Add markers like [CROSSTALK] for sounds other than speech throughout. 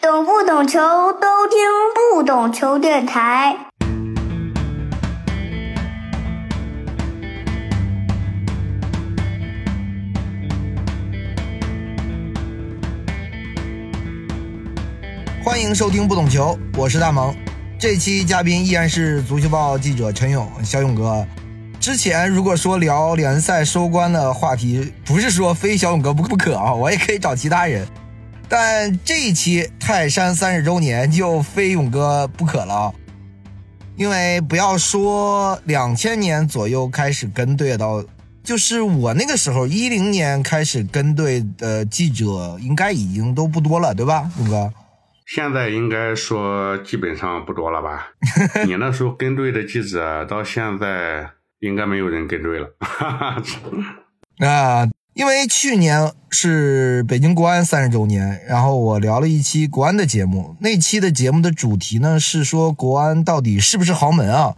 懂不懂球都听不懂球电台。欢迎收听不懂球，我是大萌。这期嘉宾依然是足球报记者陈勇，小勇哥。之前如果说聊联赛收官的话题，不是说非小勇哥不不可啊，我也可以找其他人。但这一期泰山三十周年就非勇哥不可了啊！因为不要说两千年左右开始跟队到，就是我那个时候一零年开始跟队的记者，应该已经都不多了，对吧，勇哥？现在应该说基本上不多了吧？[LAUGHS] 你那时候跟队的记者到现在应该没有人跟队了。哈 [LAUGHS] 哈啊。因为去年是北京国安三十周年，然后我聊了一期国安的节目。那期的节目的主题呢是说国安到底是不是豪门啊？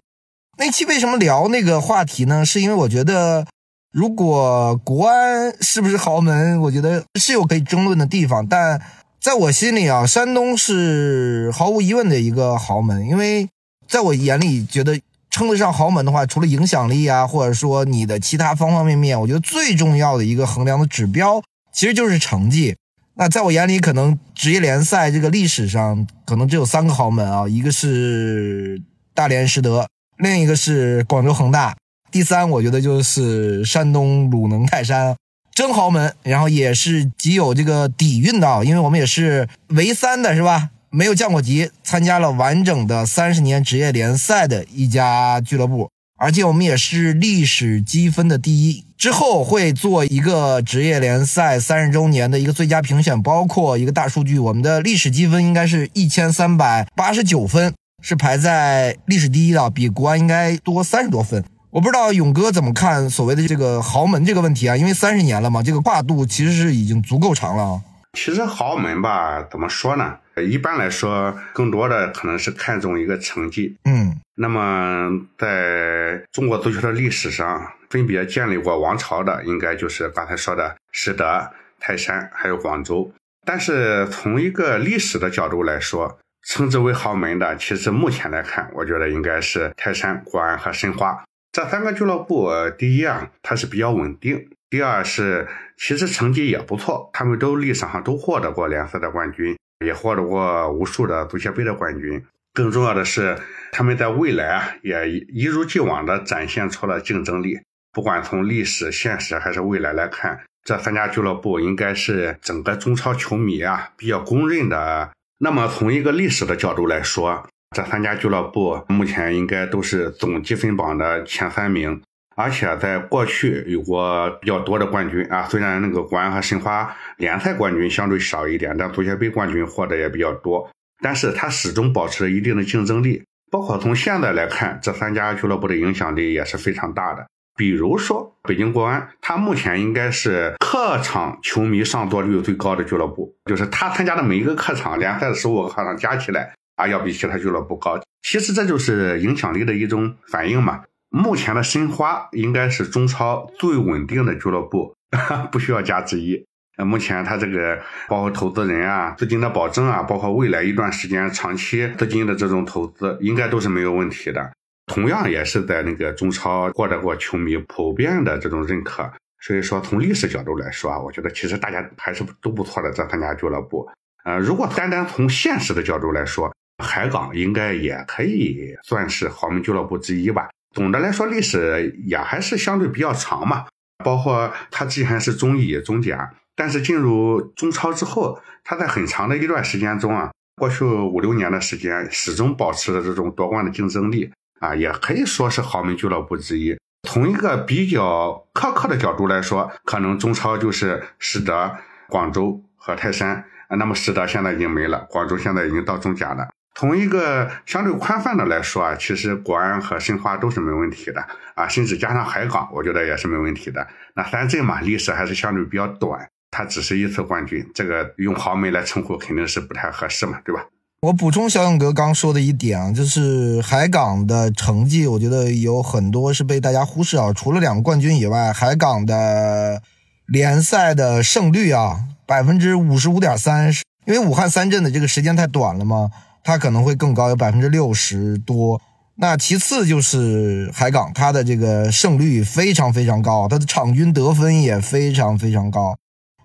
那期为什么聊那个话题呢？是因为我觉得，如果国安是不是豪门，我觉得是有可以争论的地方。但在我心里啊，山东是毫无疑问的一个豪门，因为在我眼里觉得。称得上豪门的话，除了影响力啊，或者说你的其他方方面面，我觉得最重要的一个衡量的指标其实就是成绩。那在我眼里，可能职业联赛这个历史上可能只有三个豪门啊，一个是大连实德，另一个是广州恒大，第三我觉得就是山东鲁能泰山，真豪门。然后也是极有这个底蕴的，因为我们也是唯三的，是吧？没有降过级，参加了完整的三十年职业联赛的一家俱乐部，而且我们也是历史积分的第一。之后会做一个职业联赛三十周年的一个最佳评选，包括一个大数据，我们的历史积分应该是一千三百八十九分，是排在历史第一的，比国安应该多三十多分。我不知道勇哥怎么看所谓的这个豪门这个问题啊？因为三十年了嘛，这个跨度其实是已经足够长了。其实豪门吧，怎么说呢？一般来说，更多的可能是看重一个成绩。嗯，那么在中国足球的历史上，分别建立过王朝的，应该就是刚才说的实德、泰山还有广州。但是从一个历史的角度来说，称之为豪门的，其实目前来看，我觉得应该是泰山、国安和申花这三个俱乐部。第一啊，它是比较稳定；第二是其实成绩也不错，他们都历史上都获得过联赛的冠军。也获得过无数的足协杯的冠军，更重要的是，他们在未来啊也一如既往的展现出了竞争力。不管从历史、现实还是未来来看，这三家俱乐部应该是整个中超球迷啊比较公认的。那么从一个历史的角度来说，这三家俱乐部目前应该都是总积分榜的前三名。而且在过去有过比较多的冠军啊，虽然那个国安和申花联赛冠军相对少一点，但足协杯冠军获得也比较多。但是它始终保持了一定的竞争力，包括从现在来看，这三家俱乐部的影响力也是非常大的。比如说北京国安，它目前应该是客场球迷上座率最高的俱乐部，就是他参加的每一个客场，联赛的十五个客场加起来啊，要比其他俱乐部高。其实这就是影响力的一种反应嘛。目前的申花应该是中超最稳定的俱乐部，[LAUGHS] 不需要加之一。目前它这个包括投资人啊、资金的保证啊，包括未来一段时间长期资金的这种投资，应该都是没有问题的。同样也是在那个中超获得过球迷普遍的这种认可。所以说，从历史角度来说啊，我觉得其实大家还是都不错的这三家俱乐部。呃，如果单单从现实的角度来说，海港应该也可以算是豪门俱乐部之一吧。总的来说，历史也还是相对比较长嘛。包括它既然是中乙、中甲，但是进入中超之后，他在很长的一段时间中啊，过去五六年的时间，始终保持着这种夺冠的竞争力啊，也可以说是豪门俱乐部之一。从一个比较苛刻的角度来说，可能中超就是实德、广州和泰山。那么实德现在已经没了，广州现在已经到中甲了。从一个相对宽泛的来说啊，其实国安和申花都是没问题的啊，甚至加上海港，我觉得也是没问题的。那三镇嘛，历史还是相对比较短，它只是一次冠军，这个用豪门来称呼肯定是不太合适嘛，对吧？我补充小勇哥刚说的一点啊，就是海港的成绩，我觉得有很多是被大家忽视啊。除了两个冠军以外，海港的联赛的胜率啊，百分之五十五点三因为武汉三镇的这个时间太短了嘛，它可能会更高，有百分之六十多。那其次就是海港，它的这个胜率非常非常高，它的场均得分也非常非常高。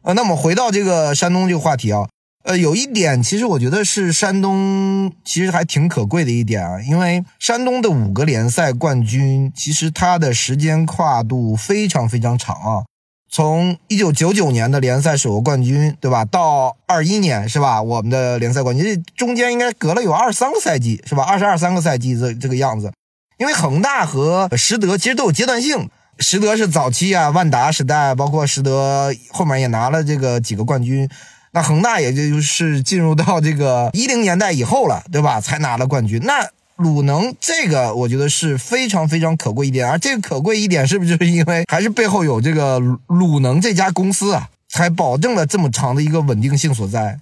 呃，那么回到这个山东这个话题啊，呃，有一点其实我觉得是山东其实还挺可贵的一点啊，因为山东的五个联赛冠军，其实它的时间跨度非常非常长啊。从一九九九年的联赛首个冠军，对吧？到二一年是吧？我们的联赛冠军这中间应该隔了有二三个赛季，是吧？二十二三个赛季这这个样子。因为恒大和实德其实都有阶段性，实德是早期啊，万达时代，包括实德后面也拿了这个几个冠军。那恒大也就是进入到这个 [LAUGHS] 一零年代以后了，对吧？才拿了冠军。那鲁能这个我觉得是非常非常可贵一点，而这个可贵一点是不是就是因为还是背后有这个鲁能这家公司啊，才保证了这么长的一个稳定性所在？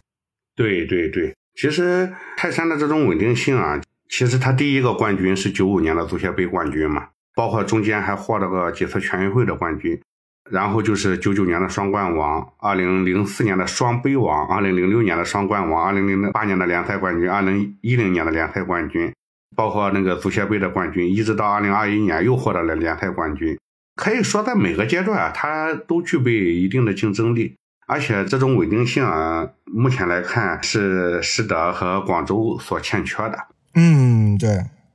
对对对，其实泰山的这种稳定性啊，其实他第一个冠军是九五年的足协杯冠军嘛，包括中间还获了个几次全运会的冠军，然后就是九九年的双冠王，二零零四年的双杯王，二零零六年的双冠王，二零零八年的联赛冠军，二零一零年的联赛冠军。包括那个足协杯的冠军，一直到二零二一年又获得了联赛冠军。可以说，在每个阶段啊，它都具备一定的竞争力，而且这种稳定性啊，目前来看是实德和广州所欠缺的。嗯，对。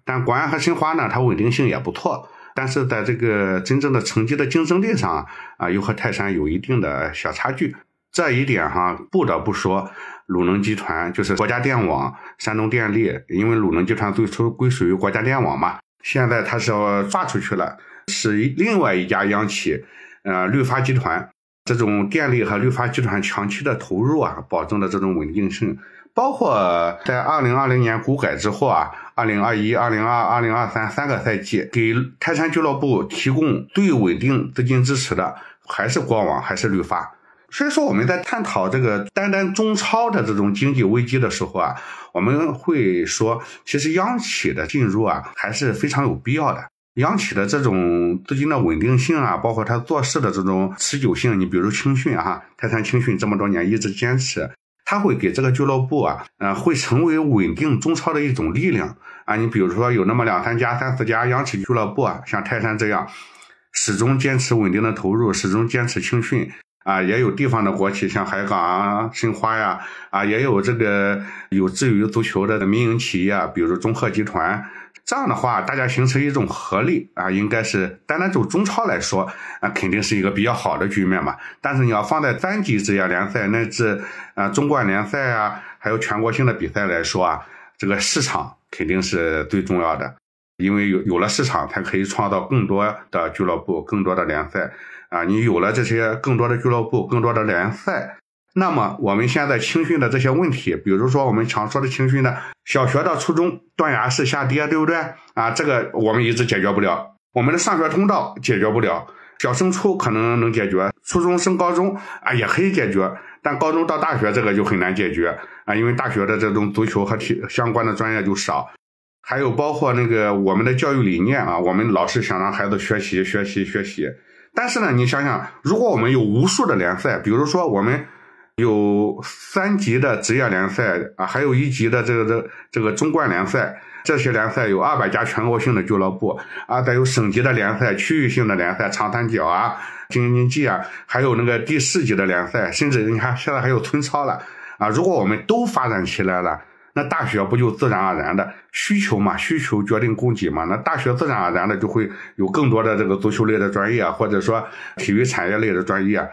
但国安和申花呢，它稳定性也不错，但是在这个真正的成绩的竞争力上啊，又和泰山有一定的小差距。这一点哈，不得不说。鲁能集团就是国家电网、山东电力，因为鲁能集团最初归属于国家电网嘛，现在它是要发出去了，是另外一家央企，呃，绿发集团。这种电力和绿发集团长期的投入啊，保证了这种稳定性。包括在二零二零年股改之后啊，二零二一、二零二、二零二三三个赛季，给泰山俱乐部提供最稳定资金支持的，还是国网，还是绿发。所以说，我们在探讨这个单单中超的这种经济危机的时候啊，我们会说，其实央企的进入啊，还是非常有必要的。央企的这种资金的稳定性啊，包括它做事的这种持久性，你比如青训啊，泰山青训这么多年一直坚持，它会给这个俱乐部啊，呃，会成为稳定中超的一种力量啊。你比如说，有那么两三家、三四家央企俱乐部啊，像泰山这样，始终坚持稳定的投入，始终坚持青训。啊，也有地方的国企，像海港啊、申花呀，啊，也有这个有志于足球的民营企业，比如中赫集团。这样的话，大家形成一种合力啊，应该是单单走中超来说啊，肯定是一个比较好的局面嘛。但是你要放在三级职业联赛乃至啊中冠联赛啊，还有全国性的比赛来说啊，这个市场肯定是最重要的，因为有有了市场，才可以创造更多的俱乐部、更多的联赛。啊，你有了这些更多的俱乐部、更多的联赛，那么我们现在青训的这些问题，比如说我们常说的青训的小学到初中断崖式下跌，对不对？啊，这个我们一直解决不了，我们的上学通道解决不了，小升初可能能解决，初中升高中啊也可以解决，但高中到大学这个就很难解决啊，因为大学的这种足球和体相关的专业就少，还有包括那个我们的教育理念啊，我们老是想让孩子学习、学习、学习。但是呢，你想想，如果我们有无数的联赛，比如说我们有三级的职业联赛啊，还有一级的这个这这个中冠联赛，这些联赛有二百家全国性的俱乐部啊，再有省级的联赛、区域性的联赛，长三角啊、京津冀啊，还有那个第四级的联赛，甚至你看现在还有村超了啊。如果我们都发展起来了。那大学不就自然而然的需求嘛？需求决定供给嘛？那大学自然而然的就会有更多的这个足球类的专业，或者说体育产业类的专业。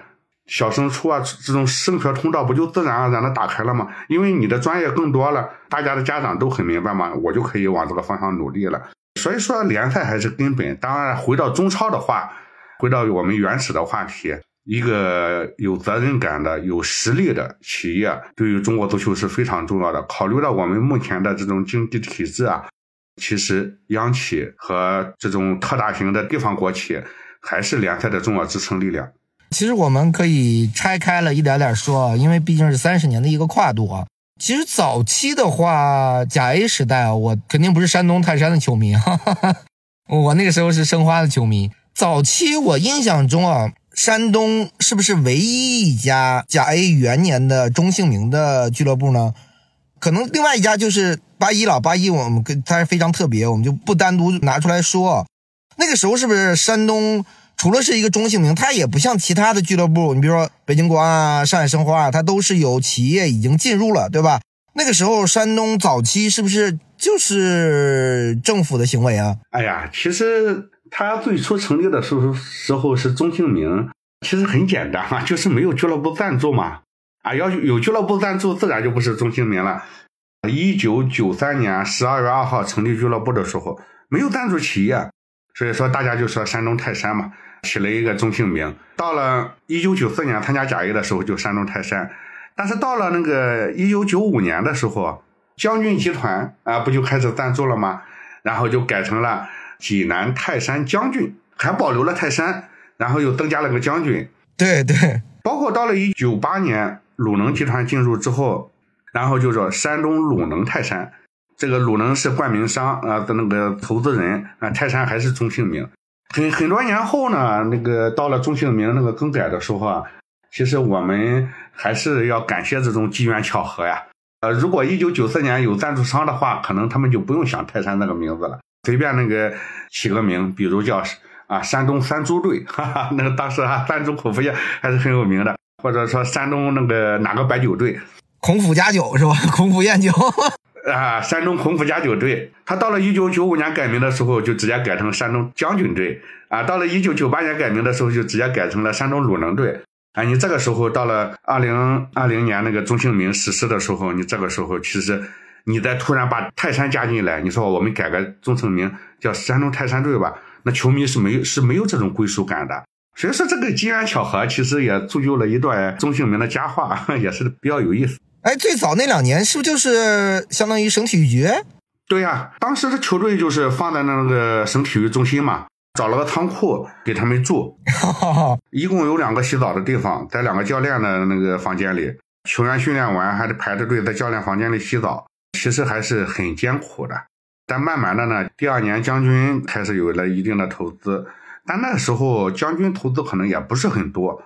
小升初啊，这种升学通道不就自然而然的打开了吗？因为你的专业更多了，大家的家长都很明白嘛，我就可以往这个方向努力了。所以说联赛还是根本。当然，回到中超的话，回到我们原始的话题。一个有责任感的、有实力的企业，对于中国足球是非常重要的。考虑到我们目前的这种经济体制啊，其实央企和这种特大型的地方国企还是联赛的重要支撑力量。其实我们可以拆开了一点点说啊，因为毕竟是三十年的一个跨度啊。其实早期的话，甲 A 时代啊，我肯定不是山东泰山的球迷，哈哈哈，我那个时候是申花的球迷。早期我印象中啊。山东是不是唯一一家甲 A 元年的中姓名的俱乐部呢？可能另外一家就是八一了，八一我们跟它是非常特别，我们就不单独拿出来说。那个时候是不是山东除了是一个中性名，它也不像其他的俱乐部，你比如说北京国安啊、上海申花啊，它都是有企业已经进入了，对吧？那个时候山东早期是不是就是政府的行为啊？哎呀，其实它最初成立的时候时候是中性名，其实很简单啊，就是没有俱乐部赞助嘛。啊，要有俱乐部赞助，自然就不是中性名了。一九九三年十二月二号成立俱乐部的时候，没有赞助企业，所以说大家就说山东泰山嘛，起了一个中性名。到了一九九四年参加甲 A 的时候，就山东泰山。但是到了那个一九九五年的时候，将军集团啊，不就开始赞助了吗？然后就改成了济南泰山将军，还保留了泰山，然后又增加了个将军。对对，包括到了一九八年。鲁能集团进入之后，然后就说山东鲁能泰山，这个鲁能是冠名商啊的那个投资人啊，泰山还是中姓名。很很多年后呢，那个到了中姓名那个更改的时候啊，其实我们还是要感谢这种机缘巧合呀。呃，如果一九九四年有赞助商的话，可能他们就不用想泰山那个名字了，随便那个起个名，比如叫啊山东三猪队，哈哈，那个当时啊三猪口服液还是很有名的。或者说山东那个哪个白酒队，孔府家酒是吧？[LAUGHS] 孔府宴酒啊，山东孔府家酒队。他到了一九九五年改名的时候，就直接改成山东将军队啊。到了一九九八年改名的时候，就直接改成了山东鲁能队啊。你这个时候到了二零二零年那个中姓名实施的时候，你这个时候其实你再突然把泰山加进来，你说我们改个中姓名叫山东泰山队吧，那球迷是没有是没有这种归属感的。所以说这个机缘巧合，其实也铸就了一段中姓名的佳话，[LAUGHS] 也是比较有意思。哎，最早那两年是不是就是相当于省体育局？对呀，当时的球队就是放在那个省体育中心嘛，找了个仓库给他们住，[LAUGHS] 一共有两个洗澡的地方，在两个教练的那个房间里，球员训练完还得排着队在教练房间里洗澡，其实还是很艰苦的。但慢慢的呢，第二年将军开始有了一定的投资。但那个时候将军投资可能也不是很多，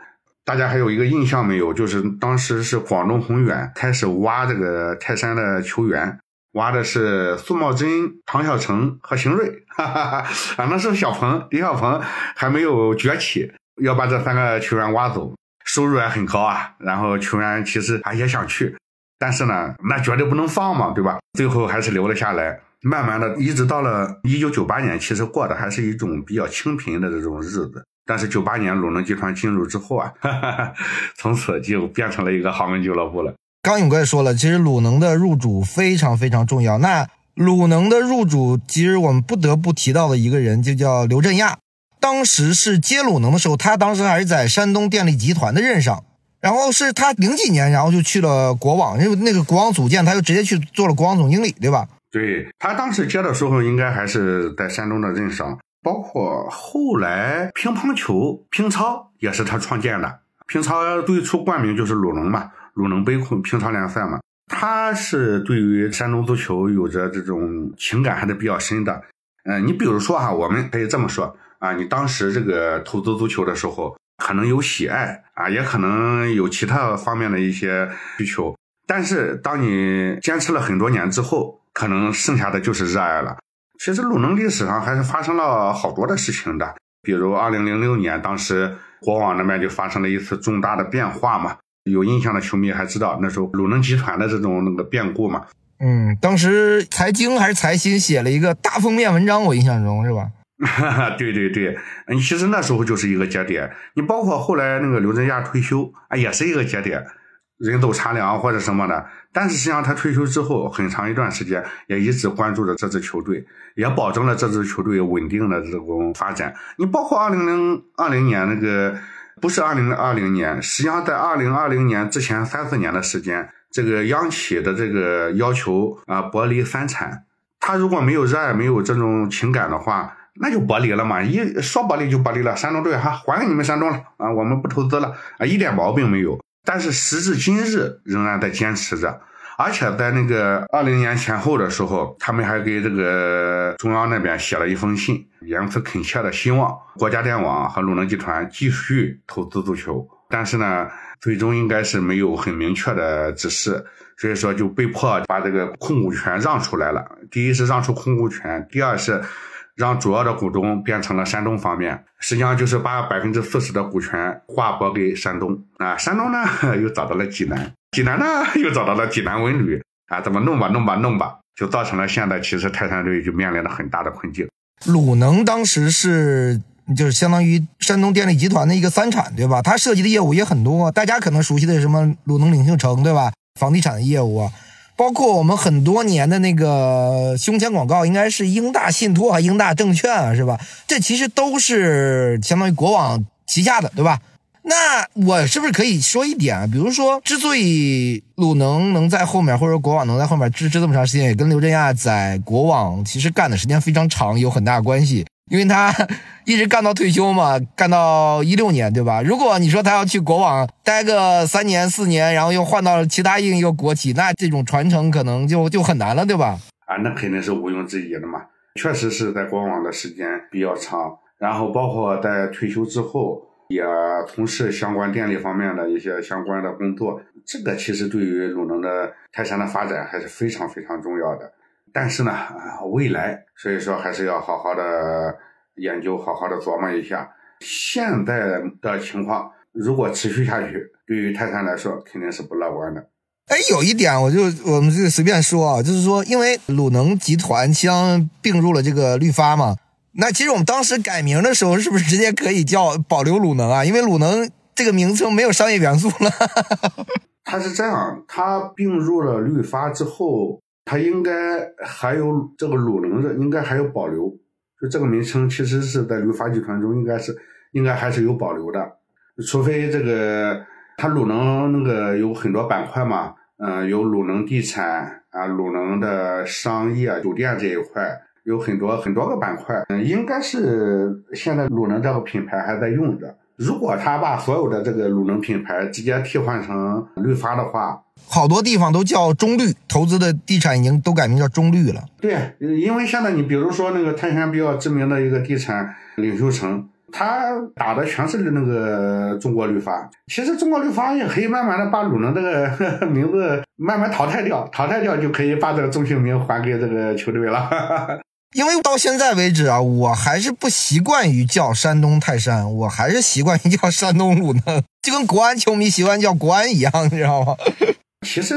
大家还有一个印象没有？就是当时是广东宏远开始挖这个泰山的球员，挖的是苏茂贞、唐小成和邢瑞，哈 [LAUGHS] 哈哈。啊，那时候小鹏、李小鹏还没有崛起，要把这三个球员挖走，收入也很高啊。然后球员其实啊也想去，但是呢，那绝对不能放嘛，对吧？最后还是留了下来。慢慢的，一直到了一九九八年，其实过的还是一种比较清贫的这种日子。但是九八年鲁能集团进入之后啊，哈哈从此就变成了一个豪门俱乐部了。刚勇哥也说了，其实鲁能的入主非常非常重要。那鲁能的入主，其实我们不得不提到的一个人，就叫刘振亚。当时是接鲁能的时候，他当时还是在山东电力集团的任上。然后是他零几年，然后就去了国网，因为那个国网组建，他就直接去做了国网总经理，对吧？对他当时接的时候，应该还是在山东的任上，包括后来乒乓球、乒超也是他创建的。乒超最初冠名就是鲁能嘛，鲁能杯乒超联赛嘛。他是对于山东足球有着这种情感还是比较深的。嗯，你比如说哈，我们可以这么说啊，你当时这个投资足球的时候，可能有喜爱啊，也可能有其他方面的一些需求，但是当你坚持了很多年之后。可能剩下的就是热爱了。其实鲁能历史上还是发生了好多的事情的，比如二零零六年，当时国网那边就发生了一次重大的变化嘛。有印象的球迷还知道那时候鲁能集团的这种那个变故嘛。嗯，当时财经还是财新写了一个大封面文章，我印象中是吧？[LAUGHS] 对对对，嗯，其实那时候就是一个节点。你包括后来那个刘振亚退休啊，也是一个节点。人走茶凉或者什么的，但是实际上他退休之后很长一段时间也一直关注着这支球队，也保证了这支球队稳定的这种发展。你包括二零零二零年那个，不是二零二零年，实际上在二零二零年之前三四年的时间，这个央企的这个要求啊剥离三产，他如果没有热爱、没有这种情感的话，那就剥离了嘛。一说剥离就剥离了，山东队哈还给你们山东了啊，我们不投资了啊，一点毛病没有。但是时至今日仍然在坚持着，而且在那个二零年前后的时候，他们还给这个中央那边写了一封信，言辞恳切的希望国家电网和鲁能集团继续投资足球。但是呢，最终应该是没有很明确的指示，所以说就被迫把这个控股权让出来了。第一是让出控股权，第二是让主要的股东变成了山东方面，实际上就是把百分之四十的股权划拨给山东啊。山东呢 [LAUGHS] 又找到了济南。济南呢，[LAUGHS] 又找到了济南文旅啊，怎么弄吧，弄吧，弄吧，就造成了现在其实泰山队就面临了很大的困境。鲁能当时是就是相当于山东电力集团的一个三产，对吧？它涉及的业务也很多，大家可能熟悉的什么鲁能领秀城，对吧？房地产业务啊，包括我们很多年的那个胸前广告，应该是英大信托啊、英大证券啊，是吧？这其实都是相当于国网旗下的，对吧？那我是不是可以说一点啊？比如说，之所以鲁能能在后面，或者说国网能在后面支持这么长时间，也跟刘振亚在国网其实干的时间非常长有很大关系。因为他 [LAUGHS] 一直干到退休嘛，干到一六年，对吧？如果你说他要去国网待个三年四年，然后又换到其他一个国企，那这种传承可能就就很难了，对吧？啊，那肯定是毋庸置疑的嘛。确实是在国网的时间比较长，然后包括在退休之后。也从事相关电力方面的一些相关的工作，这个其实对于鲁能的泰山的发展还是非常非常重要的。但是呢，未来所以说还是要好好的研究，好好的琢磨一下。现在的情况如果持续下去，对于泰山来说肯定是不乐观的。哎，有一点我就我们就随便说啊，就是说，因为鲁能集团将并入了这个绿发嘛。那其实我们当时改名的时候，是不是直接可以叫保留鲁能啊？因为鲁能这个名称没有商业元素了。[LAUGHS] 它是这样，它并入了绿发之后，它应该还有这个鲁能的，应该还有保留。就这个名称，其实是在绿发集团中应该是应该还是有保留的，除非这个它鲁能那个有很多板块嘛，嗯，有鲁能地产啊，鲁能的商业酒店这一块。有很多很多个板块，嗯，应该是现在鲁能这个品牌还在用着。如果他把所有的这个鲁能品牌直接替换成绿发的话，好多地方都叫中绿，投资的地产已经都改名叫中绿了。对，因为现在你比如说那个泰山比较知名的一个地产领袖城，他打的全是那个中国绿发。其实中国绿发也可以慢慢的把鲁能这个 [LAUGHS] 名字慢慢淘汰掉，淘汰掉就可以把这个中性名还给这个球队了。因为到现在为止啊，我还是不习惯于叫山东泰山，我还是习惯于叫山东鲁能，就跟国安球迷习惯叫国安一样，你知道吗？[LAUGHS] 其实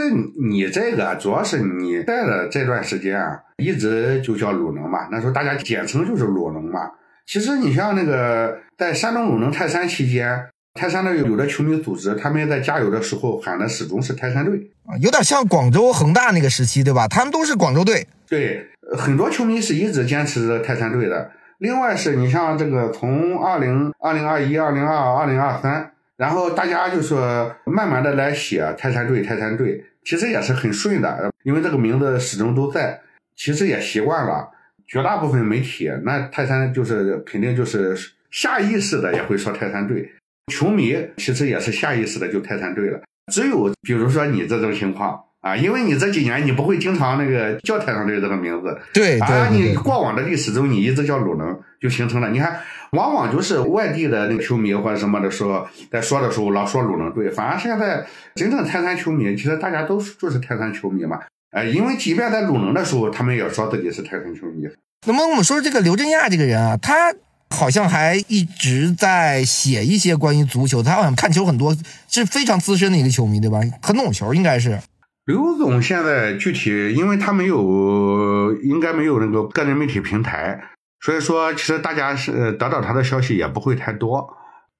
你这个主要是你在的这段时间啊，一直就叫鲁能嘛，那时候大家简称就是鲁能嘛。其实你像那个在山东鲁能泰山期间，泰山的有的球迷组织，他们在加油的时候喊的始终是泰山队啊，有点像广州恒大那个时期，对吧？他们都是广州队。对。很多球迷是一直坚持着泰山队的。另外是你像这个从二零二零二一、二零二二、二零二三，然后大家就说慢慢的来写泰山队、泰山队，其实也是很顺的，因为这个名字始终都在，其实也习惯了。绝大部分媒体那泰山就是肯定就是下意识的也会说泰山队，球迷其实也是下意识的就泰山队了。只有比如说你这种情况。啊，因为你这几年你不会经常那个叫泰山队这个名字，对，啊，你过往的历史中你一直叫鲁能，就形成了。你看，往往就是外地的那个球迷或者什么的时候，在说的时候老说鲁能队，反而现在真正泰山球迷，其实大家都就是泰山球迷嘛。哎，因为即便在鲁能的时候，他们也说自己是泰山球迷。那么我们说这个刘振亚这个人啊，他好像还一直在写一些关于足球，他好像看球很多，是非常资深的一个球迷，对吧？很懂球，应该是。刘总现在具体，因为他没有，应该没有那个个人媒体平台，所以说其实大家是得到他的消息也不会太多。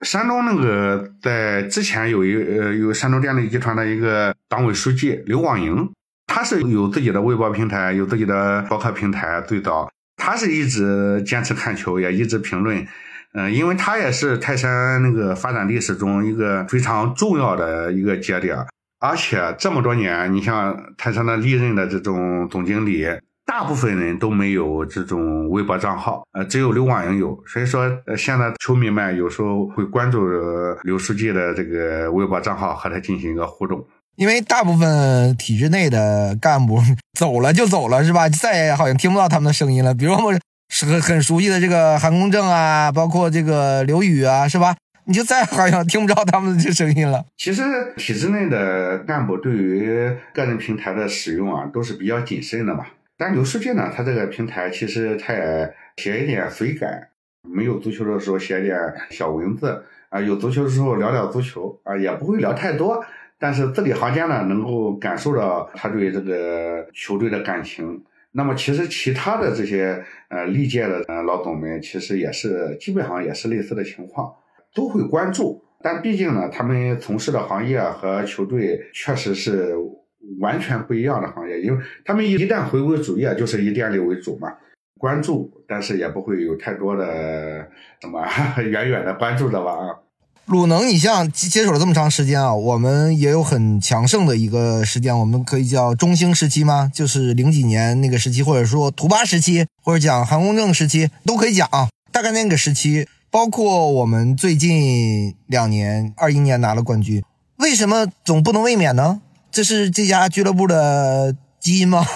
山东那个在之前有一呃有山东电力集团的一个党委书记刘广营，他是有自己的微博平台，有自己的博客平台。最早他是一直坚持看球，也一直评论，嗯，因为他也是泰山那个发展历史中一个非常重要的一个节点。而且这么多年，你像泰山的历任的这种总经理，大部分人都没有这种微博账号，呃，只有刘广英有。所以说，呃，现在球迷们有时候会关注刘书记的这个微博账号，和他进行一个互动。因为大部分体制内的干部走了就走了，是吧？再也好像听不到他们的声音了。比如我是很很熟悉的这个韩公正啊，包括这个刘宇啊，是吧？你就再好像听不着他们的这声音了。其实体制内的干部对于个人平台的使用啊，都是比较谨慎的嘛。但刘书记呢，他这个平台其实他也写一点随感，没有足球的时候写点小文字啊，有足球的时候聊聊足球啊，也不会聊太多。但是字里行间呢，能够感受到他对这个球队的感情。那么其实其他的这些呃历届的呃老总们，其实也是基本上也是类似的情况，都会关注。但毕竟呢，他们从事的行业和球队确实是完全不一样的行业，因为他们一旦回归主业，就是以店里为主嘛，关注，但是也不会有太多的什么 [LAUGHS] 远远的关注的吧。鲁能，你像接手了这么长时间啊，我们也有很强盛的一个时间，我们可以叫中兴时期吗？就是零几年那个时期，或者说图八时期，或者讲韩公正时期，都可以讲啊。大概那个时期，包括我们最近两年，二一年拿了冠军，为什么总不能卫冕呢？这是这家俱乐部的基因吗？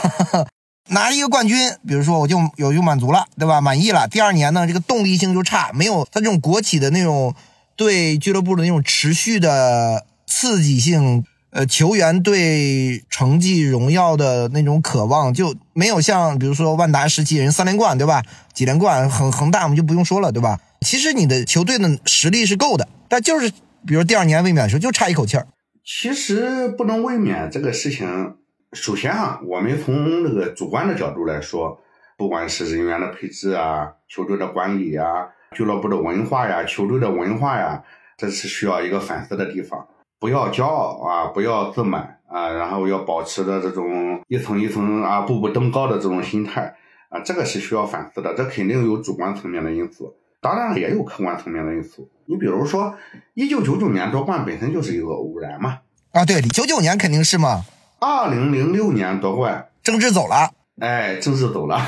[LAUGHS] 拿一个冠军，比如说我就有就满足了，对吧？满意了。第二年呢，这个动力性就差，没有他这种国企的那种。对俱乐部的那种持续的刺激性，呃，球员对成绩荣耀的那种渴望，就没有像比如说万达时期人三连冠，对吧？几连冠，恒恒大我们就不用说了，对吧？其实你的球队的实力是够的，但就是比如第二年卫冕的时候就差一口气儿。其实不能卫冕这个事情，首先哈，我们从那个主观的角度来说，不管是人员的配置啊，球队的管理啊。俱乐部的文化呀，球队的文化呀，这是需要一个反思的地方。不要骄傲啊，不要自满啊，然后要保持着这种一层一层啊，步步登高的这种心态啊，这个是需要反思的。这肯定有主观层面的因素，当然也有客观层面的因素。你比如说，一九九九年夺冠本身就是一个偶然嘛。啊，对，九九年肯定是嘛。二零零六年夺冠，郑智走了。哎，郑智走了，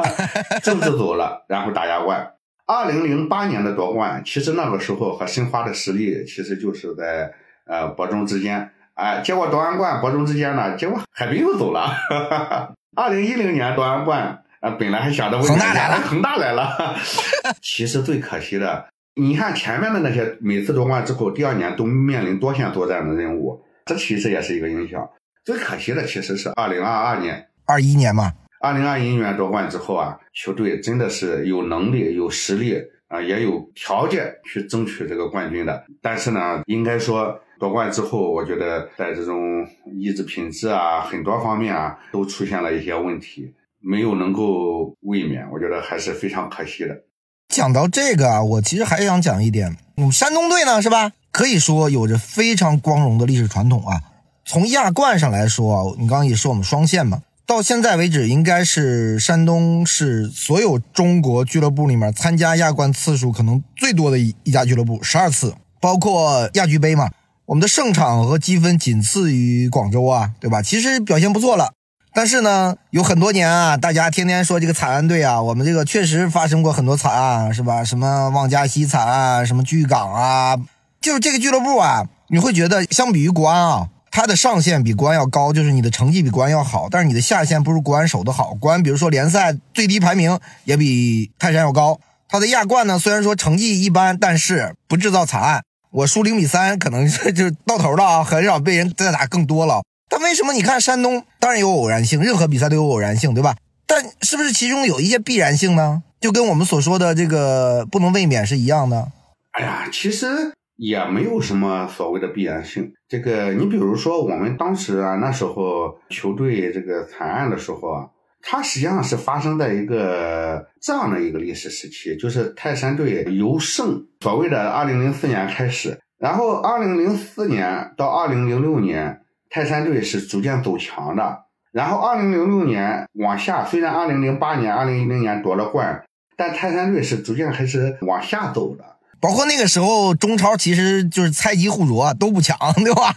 [LAUGHS] 郑智走了，然后打亚冠。二零零八年的夺冠，其实那个时候和申花的实力其实就是在呃伯仲之间，哎，结果夺完冠，伯仲之间呢，结果海滨又走了。[LAUGHS] 二零一零年夺完冠，啊，本来还想着恒大来了，恒大来了。[LAUGHS] 其实最可惜的，你看前面的那些每次夺冠之后，第二年都面临多线作战的任务，这其实也是一个影响。最可惜的其实是二零二二年、二一年嘛。二零二一年夺冠之后啊，球队真的是有能力、有实力啊，也有条件去争取这个冠军的。但是呢，应该说夺冠之后，我觉得在这种意志品质啊，很多方面啊，都出现了一些问题，没有能够卫冕，我觉得还是非常可惜的。讲到这个啊，我其实还想讲一点，我们山东队呢，是吧？可以说有着非常光荣的历史传统啊。从亚冠上来说啊，你刚刚也说我们双线嘛。到现在为止，应该是山东是所有中国俱乐部里面参加亚冠次数可能最多的一一家俱乐部，十二次，包括亚俱杯嘛。我们的胜场和积分仅次于广州啊，对吧？其实表现不错了。但是呢，有很多年啊，大家天天说这个惨案队啊，我们这个确实发生过很多惨案，是吧？什么望加西惨案，什么巨港啊，就是这个俱乐部啊，你会觉得相比于国安啊。它的上限比国安要高，就是你的成绩比国安要好，但是你的下限不如国安守得好。国安比如说联赛最低排名也比泰山要高。它的亚冠呢，虽然说成绩一般，但是不制造惨案。我输零比三，可能就到头了啊，很少被人再打更多了。但为什么你看山东，当然有偶然性，任何比赛都有偶然性，对吧？但是不是其中有一些必然性呢？就跟我们所说的这个不能卫冕是一样的。哎呀，其实。也没有什么所谓的必然性。这个，你比如说，我们当时啊，那时候球队这个惨案的时候啊，它实际上是发生在一个这样的一个历史时期，就是泰山队由盛，所谓的二零零四年开始，然后二零零四年到二零零六年，泰山队是逐渐走强的，然后二零零六年往下，虽然二零零八年、二零一零年夺了冠，但泰山队是逐渐开始往下走的。包括那个时候，中超其实就是菜鸡互啄，都不强，对吧？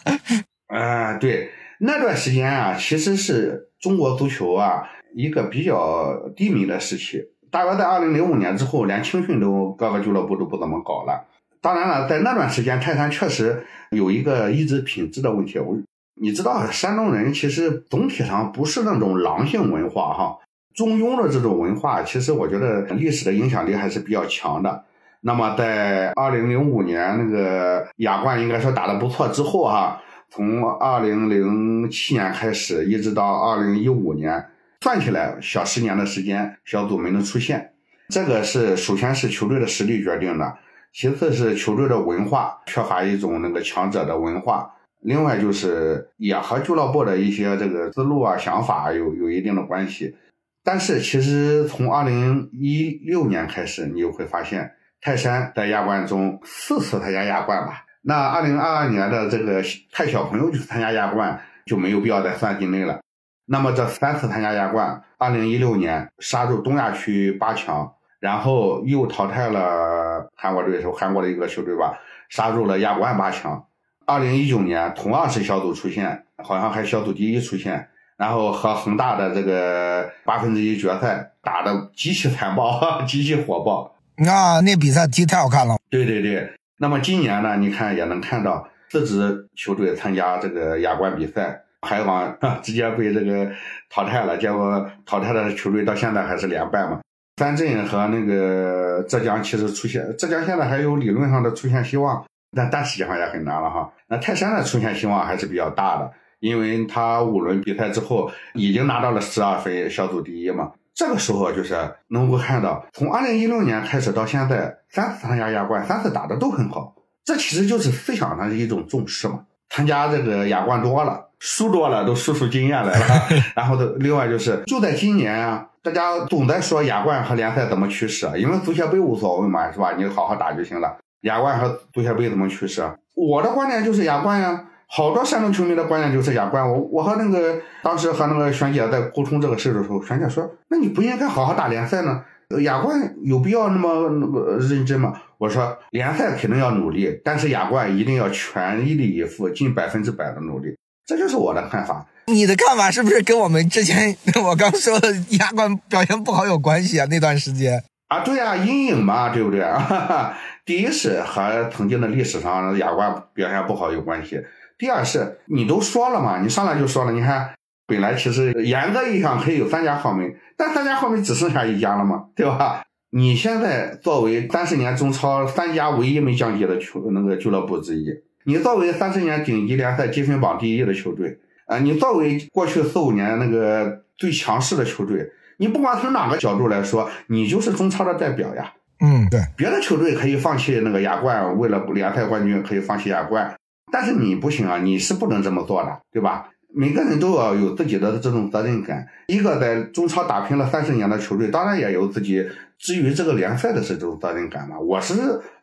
[LAUGHS] 啊，对，那段时间啊，其实是中国足球啊一个比较低迷的时期。大约在二零零五年之后，连青训都各个俱乐部都不怎么搞了。当然了，在那段时间，泰山确实有一个意志品质的问题。我你知道，山东人其实总体上不是那种狼性文化哈，中庸的这种文化，其实我觉得历史的影响力还是比较强的。那么在二零零五年那个亚冠应该说打得不错之后哈，从二零零七年开始一直到二零一五年，算起来小十年的时间，小组没能出现。这个是首先是球队的实力决定的，其次是球队的文化缺乏一种那个强者的文化。另外就是也和俱乐部的一些这个思路啊、想法有有一定的关系，但是其实从二零一六年开始，你就会发现泰山在亚冠中四次参加亚冠吧。那二零二二年的这个泰小朋友去参加亚冠就没有必要再算进内了。那么这三次参加亚冠，二零一六年杀入东亚区八强，然后又淘汰了韩国队，是韩国的一个球队吧，杀入了亚冠八强。二零一九年同样是小组出线，好像还小组第一出线，然后和恒大的这个八分之一决赛打的极其残暴，[LAUGHS] 极其火爆。啊，那比赛踢太好看了。对对对。那么今年呢，你看也能看到四支球队参加这个亚冠比赛，海王 [LAUGHS] 直接被这个淘汰了。结果淘汰的球队到现在还是连败嘛。三镇和那个浙江其实出现，浙江现在还有理论上的出现希望。但但实际上也很难了哈。那泰山的出现希望还是比较大的，因为他五轮比赛之后已经拿到了十二分，小组第一嘛。这个时候就是能够看到，从二零一六年开始到现在，三次参加亚冠，三次打的都很好。这其实就是思想上的一种重视嘛。参加这个亚冠多了，输多了都输出经验来了。[LAUGHS] 然后的另外就是，就在今年啊，大家总在说亚冠和联赛怎么趋势，因为足协杯无所谓嘛，是吧？你好好打就行了。亚冠和足协杯怎么趋势？我的观点就是亚冠呀，好多山东球迷的观点就是亚冠。我我和那个当时和那个璇姐在沟通这个事的时候，璇姐说：“那你不应该好好打联赛呢？亚冠有必要那么那个认真吗？”我说：“联赛肯定要努力，但是亚冠一定要全力以赴，尽百分之百的努力。”这就是我的看法。你的看法是不是跟我们之前我刚说的亚冠表现不好有关系啊？那段时间。啊，对啊，阴影嘛，对不对啊？[LAUGHS] 第一是和曾经的历史上亚冠表现不好有关系，第二是你都说了嘛，你上来就说了，你看本来其实严格意义上可以有三家豪门，但三家豪门只剩下一家了嘛，对吧？你现在作为三十年中超三家唯一没降级的球那个俱乐部之一，你作为三十年顶级联赛积分榜第一的球队，啊，你作为过去四五年那个最强势的球队。你不管从哪个角度来说，你就是中超的代表呀。嗯，对。别的球队可以放弃那个亚冠，为了联赛冠军可以放弃亚冠，但是你不行啊，你是不能这么做的，对吧？每个人都要有自己的这种责任感。一个在中超打拼了三十年的球队，当然也有自己至于这个联赛的这种责任感嘛。我是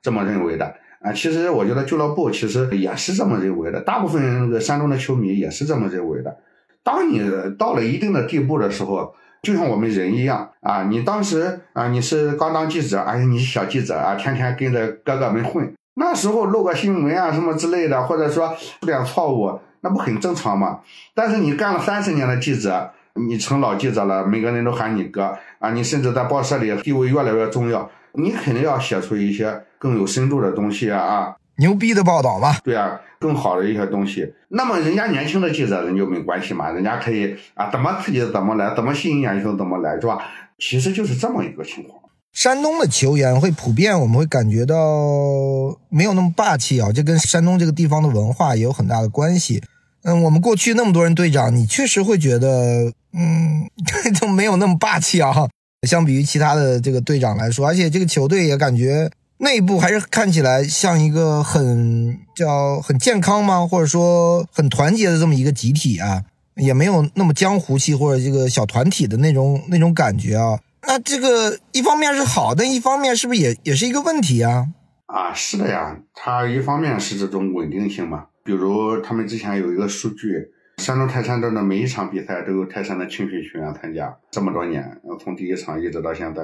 这么认为的啊。其实我觉得俱乐部其实也是这么认为的，大部分那个山东的球迷也是这么认为的。当你到了一定的地步的时候，就像我们人一样啊，你当时啊，你是刚当记者，哎呀，你是小记者啊，天天跟着哥哥们混，那时候漏个新闻啊什么之类的，或者说出点错误，那不很正常吗？但是你干了三十年的记者，你成老记者了，每个人都喊你哥啊，你甚至在报社里地位越来越重要，你肯定要写出一些更有深度的东西啊！牛逼的报道嘛，对啊，更好的一些东西。那么人家年轻的记者人就没关系嘛，人家可以啊，怎么刺激怎么来，怎么吸引眼球怎么来，是吧？其实就是这么一个情况。山东的球员会普遍，我们会感觉到没有那么霸气啊，这跟山东这个地方的文化也有很大的关系。嗯，我们过去那么多人队长，你确实会觉得，嗯，[LAUGHS] 就没有那么霸气啊，相比于其他的这个队长来说，而且这个球队也感觉。内部还是看起来像一个很叫很健康吗？或者说很团结的这么一个集体啊，也没有那么江湖气或者这个小团体的那种那种感觉啊。那这个一方面是好，但一方面是不是也也是一个问题啊？啊，是的呀，它一方面是这种稳定性嘛。比如他们之前有一个数据，山东泰山队的每一场比赛都有泰山的青训球员参加，这么多年，从第一场一直到现在。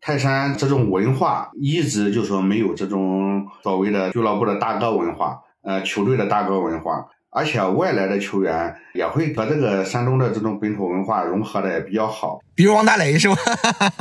泰山这种文化一直就说没有这种所谓的俱乐部的大哥文化，呃，球队的大哥文化，而且外来的球员也会和这个山东的这种本土文化融合的也比较好，比如王大雷是吧？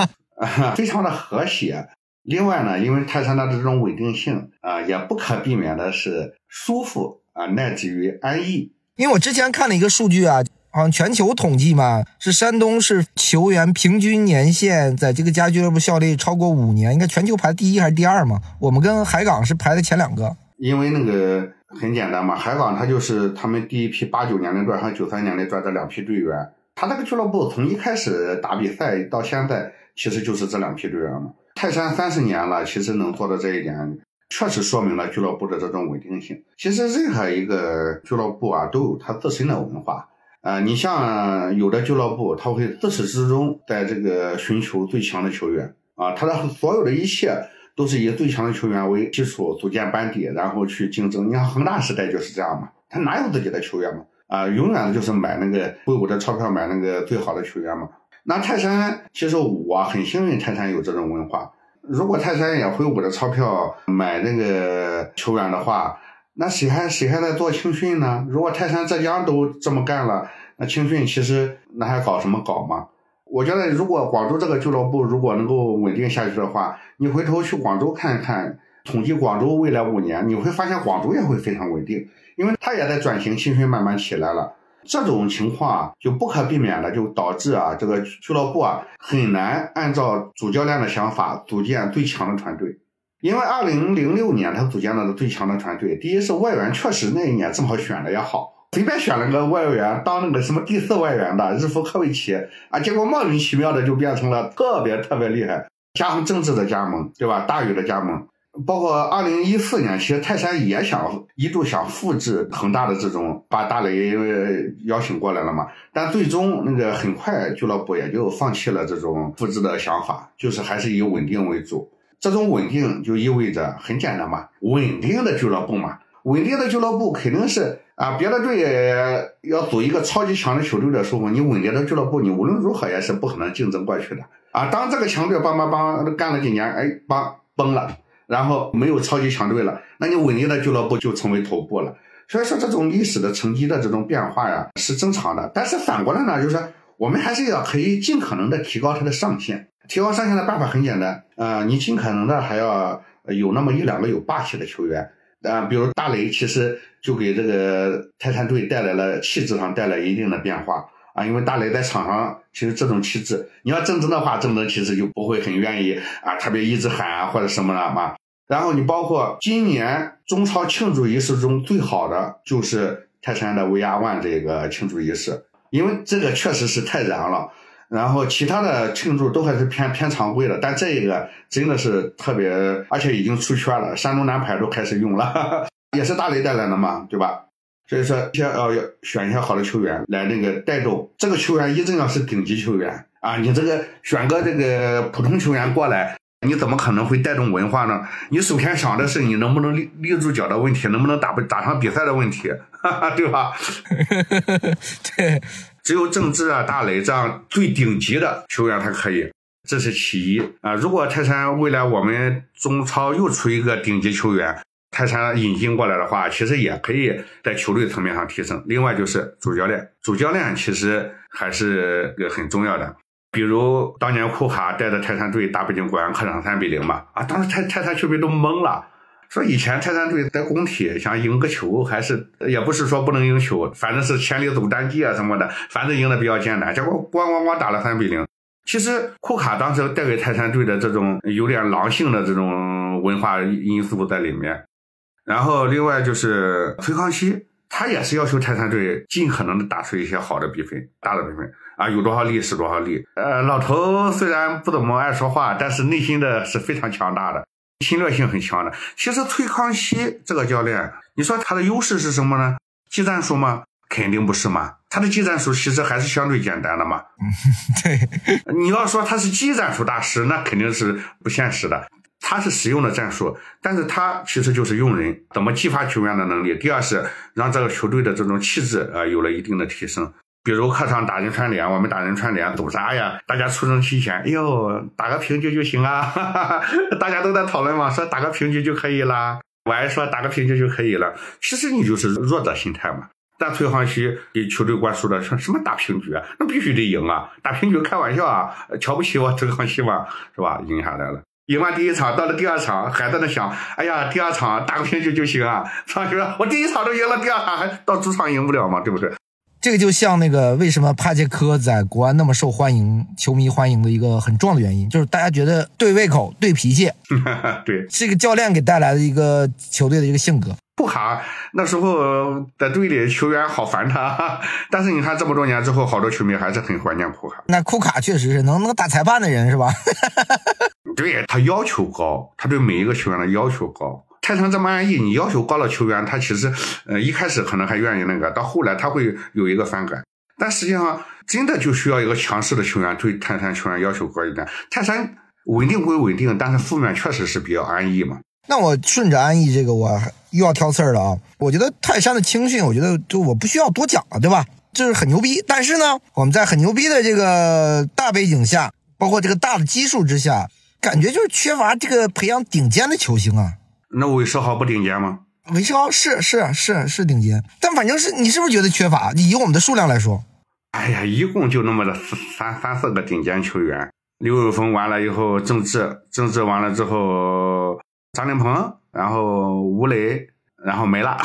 [LAUGHS] 非常的和谐。另外呢，因为泰山的这种稳定性啊，也不可避免的是舒服啊，乃至于安逸。因为我之前看了一个数据啊，好像全球统计嘛，是山东是球员平均年限在这个家俱乐部效力超过五年，应该全球排第一还是第二嘛？我们跟海港是排在前两个。因为那个很简单嘛，海港他就是他们第一批八九年龄段和九三年龄段这两批队员，他那个俱乐部从一开始打比赛到现在，其实就是这两批队员嘛。泰山三十年了，其实能做到这一点，确实说明了俱乐部的这种稳定性。其实任何一个俱乐部啊，都有它自身的文化。呃，你像有的俱乐部，他会自始至终在这个寻求最强的球员啊，他的所有的一切。都是以最强的球员为基础组建班底，然后去竞争。你看恒大时代就是这样嘛，他哪有自己的球员嘛？啊，永远就是买那个挥舞着钞票买那个最好的球员嘛。那泰山其实我很幸运，泰山有这种文化。如果泰山也挥舞着钞票买那个球员的话，那谁还谁还在做青训呢？如果泰山浙江都这么干了，那青训其实那还搞什么搞嘛？我觉得，如果广州这个俱乐部如果能够稳定下去的话，你回头去广州看一看，统计广州未来五年，你会发现广州也会非常稳定，因为它也在转型，青训慢慢起来了。这种情况啊就不可避免的就导致啊，这个俱乐部啊很难按照主教练的想法组建最强的团队。因为二零零六年他组建了最强的团队，第一是外援确实那一年正好选的也好。随便选了个外援当那个什么第四外援的日夫科维奇啊，结果莫名其妙的就变成了特别特别厉害，加上政治的加盟，对吧？大宇的加盟，包括二零一四年，其实泰山也想一度想复制恒大的这种把大雷邀请过来了嘛，但最终那个很快俱乐部也就放弃了这种复制的想法，就是还是以稳定为主。这种稳定就意味着很简单嘛，稳定的俱乐部嘛，稳定的俱乐部肯定是。啊，别的队要组一个超级强的球队的时候，你稳定的俱乐部，你无论如何也是不可能竞争过去的。啊，当这个强队帮帮帮干了几年，哎，帮崩了，然后没有超级强队了，那你稳定的俱乐部就成为头部了。所以说，这种历史的成绩的这种变化呀，是正常的。但是反过来呢，就是我们还是要可以尽可能的提高它的上限。提高上限的办法很简单，啊，你尽可能的还要有那么一两个有霸气的球员。啊，比如大雷，其实就给这个泰山队带来了气质上带来一定的变化啊。因为大雷在场上，其实这种气质，你要郑铮的话，郑铮其实就不会很愿意啊，特别一直喊啊或者什么的嘛。然后你包括今年中超庆祝仪式中最好的就是泰山的 VR One 这个庆祝仪式，因为这个确实是太燃了。然后其他的庆祝都还是偏偏常规的，但这一个真的是特别，而且已经出圈了，山东男排都开始用了，[LAUGHS] 也是大雷带来的嘛，对吧？所以说，要要要选一些好的球员来那个带动，这个球员一定要是顶级球员啊！你这个选个这个普通球员过来，你怎么可能会带动文化呢？你首先想的是你能不能立立住脚的问题，能不能打不打上比赛的问题，[LAUGHS] 哈哈对吧？[LAUGHS] 对。只有郑智啊、大雷这样最顶级的球员才可以，这是其一啊。如果泰山未来我们中超又出一个顶级球员，泰山引进过来的话，其实也可以在球队层面上提升。另外就是主教练，主教练其实还是个很重要的。比如当年库卡带着泰山队打北京国安，客场三比零嘛，啊，当时泰泰山球迷都懵了。说以前泰山队在工体想赢个球，还是也不是说不能赢球，反正是千里走单骑啊什么的，反正赢的比较艰难。结果咣咣咣打了三比零。其实库卡当时带给泰山队的这种有点狼性的这种文化因素在里面。然后另外就是崔康熙，他也是要求泰山队尽可能的打出一些好的比分，大的比分啊，有多少力是多少力。呃，老头虽然不怎么爱说话，但是内心的是非常强大的。侵略性很强的。其实崔康熙这个教练，你说他的优势是什么呢？技战术吗？肯定不是嘛。他的技战术其实还是相对简单的嘛。对。你要说他是技战术大师，那肯定是不现实的。他是实用的战术，但是他其实就是用人，怎么激发球员的能力。第二是让这个球队的这种气质啊有了一定的提升。比如客场打人串联，我们打人串联赌啥呀？大家出征期前，哎呦，打个平局就行啊！哈哈哈大家都在讨论嘛，说打个平局就可以了。我还说打个平局就可以了。其实你就是弱者心态嘛。但崔航熙给球队灌输的说什么打平局啊？那必须得赢啊！打平局开玩笑啊！瞧不起我崔航熙嘛，是吧？赢下来了。赢完第一场，到了第二场还在那想，哎呀，第二场打个平局就行啊，[LAUGHS] 是吧？我第一场都赢了，第二场还到主场赢不了嘛，对不对？这个就像那个为什么帕杰科在国安那么受欢迎，球迷欢迎的一个很重要的原因，就是大家觉得对胃口、对脾气，[LAUGHS] 对，这个教练给带来的一个球队的一个性格。库卡那时候在队里球员好烦他，但是你看这么多年之后，好多球迷还是很怀念库卡。那库卡确实是能能打裁判的人，是吧？[LAUGHS] 对他要求高，他对每一个球员的要求高。泰山这么安逸，你要求高了，球员他其实呃一开始可能还愿意那个，到后来他会有一个反感。但实际上真的就需要一个强势的球员对泰山球员要求高一点。泰山稳定归稳定，但是负面确实是比较安逸嘛。那我顺着安逸这个，我又要挑刺儿了啊！我觉得泰山的青训，我觉得就我不需要多讲了，对吧？就是很牛逼。但是呢，我们在很牛逼的这个大背景下，包括这个大的基数之下，感觉就是缺乏这个培养顶尖的球星啊。那韦世豪不顶尖吗？韦世豪是是是是顶尖，但反正是你是不是觉得缺乏？以我们的数量来说，哎呀，一共就那么的三三四个顶尖球员，刘有峰完了以后，郑智，郑智完了之后，张琳芃，然后吴磊，然后没了。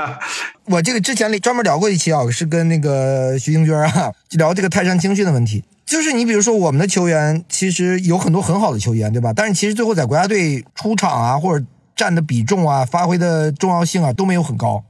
[LAUGHS] 我这个之前里专门聊过一期啊，是跟那个徐英娟啊聊这个泰山青训的问题。就是你比如说我们的球员，其实有很多很好的球员，对吧？但是其实最后在国家队出场啊，或者占的比重啊，发挥的重要性啊，都没有很高。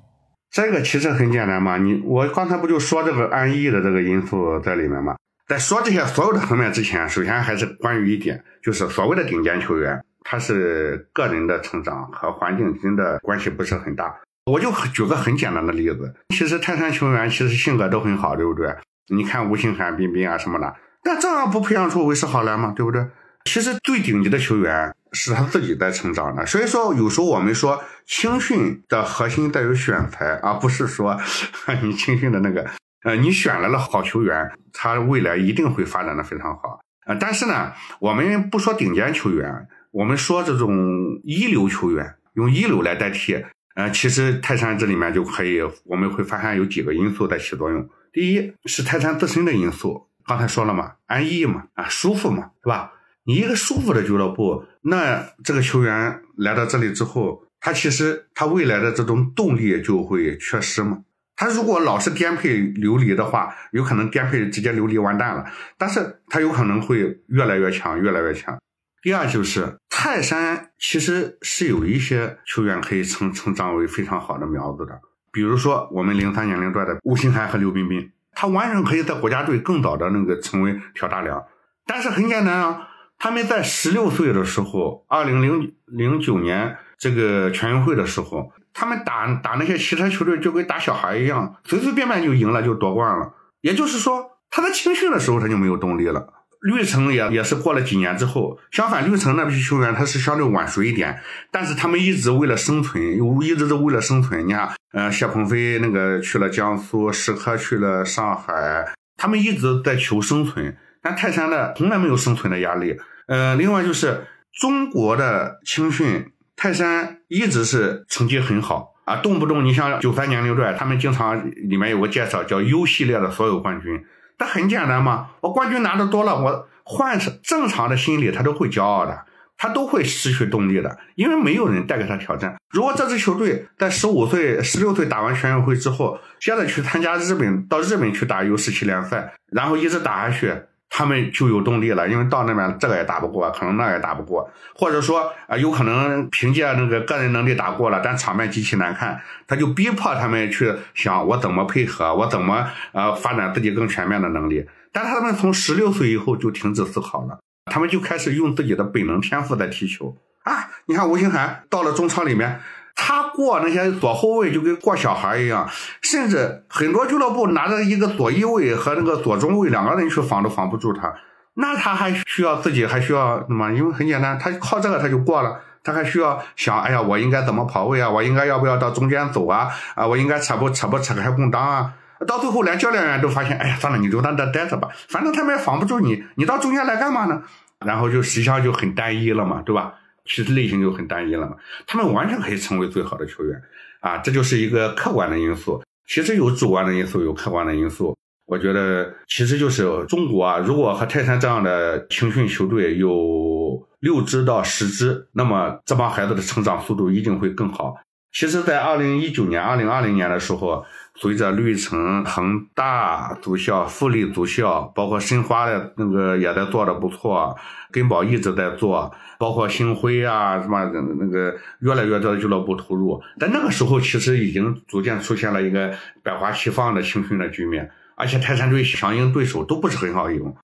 这个其实很简单嘛，你我刚才不就说这个安逸的这个因素在里面嘛？在说这些所有的层面之前，首先还是关于一点，就是所谓的顶尖球员，他是个人的成长和环境真的关系不是很大。我就举个很简单的例子，其实泰山球员其实性格都很好，对不对？你看吴兴涵、冰冰啊什么的，那这样不培养出韦世豪来吗？对不对？其实最顶级的球员是他自己在成长的，所以说有时候我们说青训的核心在于选材，而不是说 [LAUGHS] 你青训的那个，呃，你选来了好球员，他未来一定会发展的非常好。呃，但是呢，我们不说顶尖球员，我们说这种一流球员，用一流来代替，呃，其实泰山这里面就可以，我们会发现有几个因素在起作用。第一是泰山自身的因素，刚才说了嘛，安逸嘛，啊，舒服嘛，是吧？你一个舒服的俱乐部，那这个球员来到这里之后，他其实他未来的这种动力就会缺失嘛。他如果老是颠沛流离的话，有可能颠沛直接流离完蛋了。但是他有可能会越来越强，越来越强。第二就是泰山其实是有一些球员可以成成长为非常好的苗子的，比如说我们零三年龄段的吴兴涵和刘彬彬，他完全可以在国家队更早的那个成为挑大梁。但是很简单啊。他们在十六岁的时候，二零零零九年这个全运会的时候，他们打打那些其他球队就跟打小孩一样，随随便便就赢了，就夺冠了。也就是说，他在青训的时候他就没有动力了。绿城也也是过了几年之后，相反，绿城那批球员他是相对晚熟一点，但是他们一直为了生存，一直是为了生存。你看，呃，谢鹏飞那个去了江苏，石科去了上海，他们一直在求生存。但泰山的从来没有生存的压力。呃，另外就是中国的青训，泰山一直是成绩很好啊，动不动你像九三年龄段，他们经常里面有个介绍叫 U 系列的所有冠军。那很简单嘛，我冠军拿的多了，我换成正常的心理，他都会骄傲的，他都会失去动力的，因为没有人带给他挑战。如果这支球队在十五岁、十六岁打完全运会之后，接着去参加日本，到日本去打 U 十七联赛，然后一直打下去。他们就有动力了，因为到那边这个也打不过，可能那也打不过，或者说啊，有可能凭借那个个人能力打过了，但场面极其难看，他就逼迫他们去想我怎么配合，我怎么呃发展自己更全面的能力。但他们从十六岁以后就停止思考了，他们就开始用自己的本能天赋在踢球啊！你看吴兴涵到了中超里面。他过那些左后卫就跟过小孩一样，甚至很多俱乐部拿着一个左翼卫和那个左中卫两个人去防都防不住他，那他还需要自己还需要什么？因为很简单，他靠这个他就过了，他还需要想，哎呀，我应该怎么跑位啊？我应该要不要到中间走啊？啊，我应该扯不扯不扯开空当啊？到最后连教练员都发现，哎呀，算了，你就在那待着吧，反正他们也防不住你，你到中间来干嘛呢？然后就实际上就很单一了嘛，对吧？其实类型就很单一了嘛，他们完全可以成为最好的球员啊，这就是一个客观的因素。其实有主观的因素，有客观的因素。我觉得其实就是中国啊，如果和泰山这样的青训球队有六支到十支，那么这帮孩子的成长速度一定会更好。其实，在二零一九年、二零二零年的时候，随着绿城、恒大足校、富力足校，包括申花的那个也在做的不错，根宝一直在做，包括星辉啊什么那个越来越多的俱乐部投入。但那个时候，其实已经逐渐出现了一个百花齐放的青训的局面，而且泰山队相应对手都不是很好赢。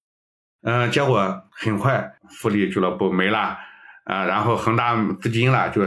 嗯，结果很快富力俱乐部没了啊，然后恒大资金了就。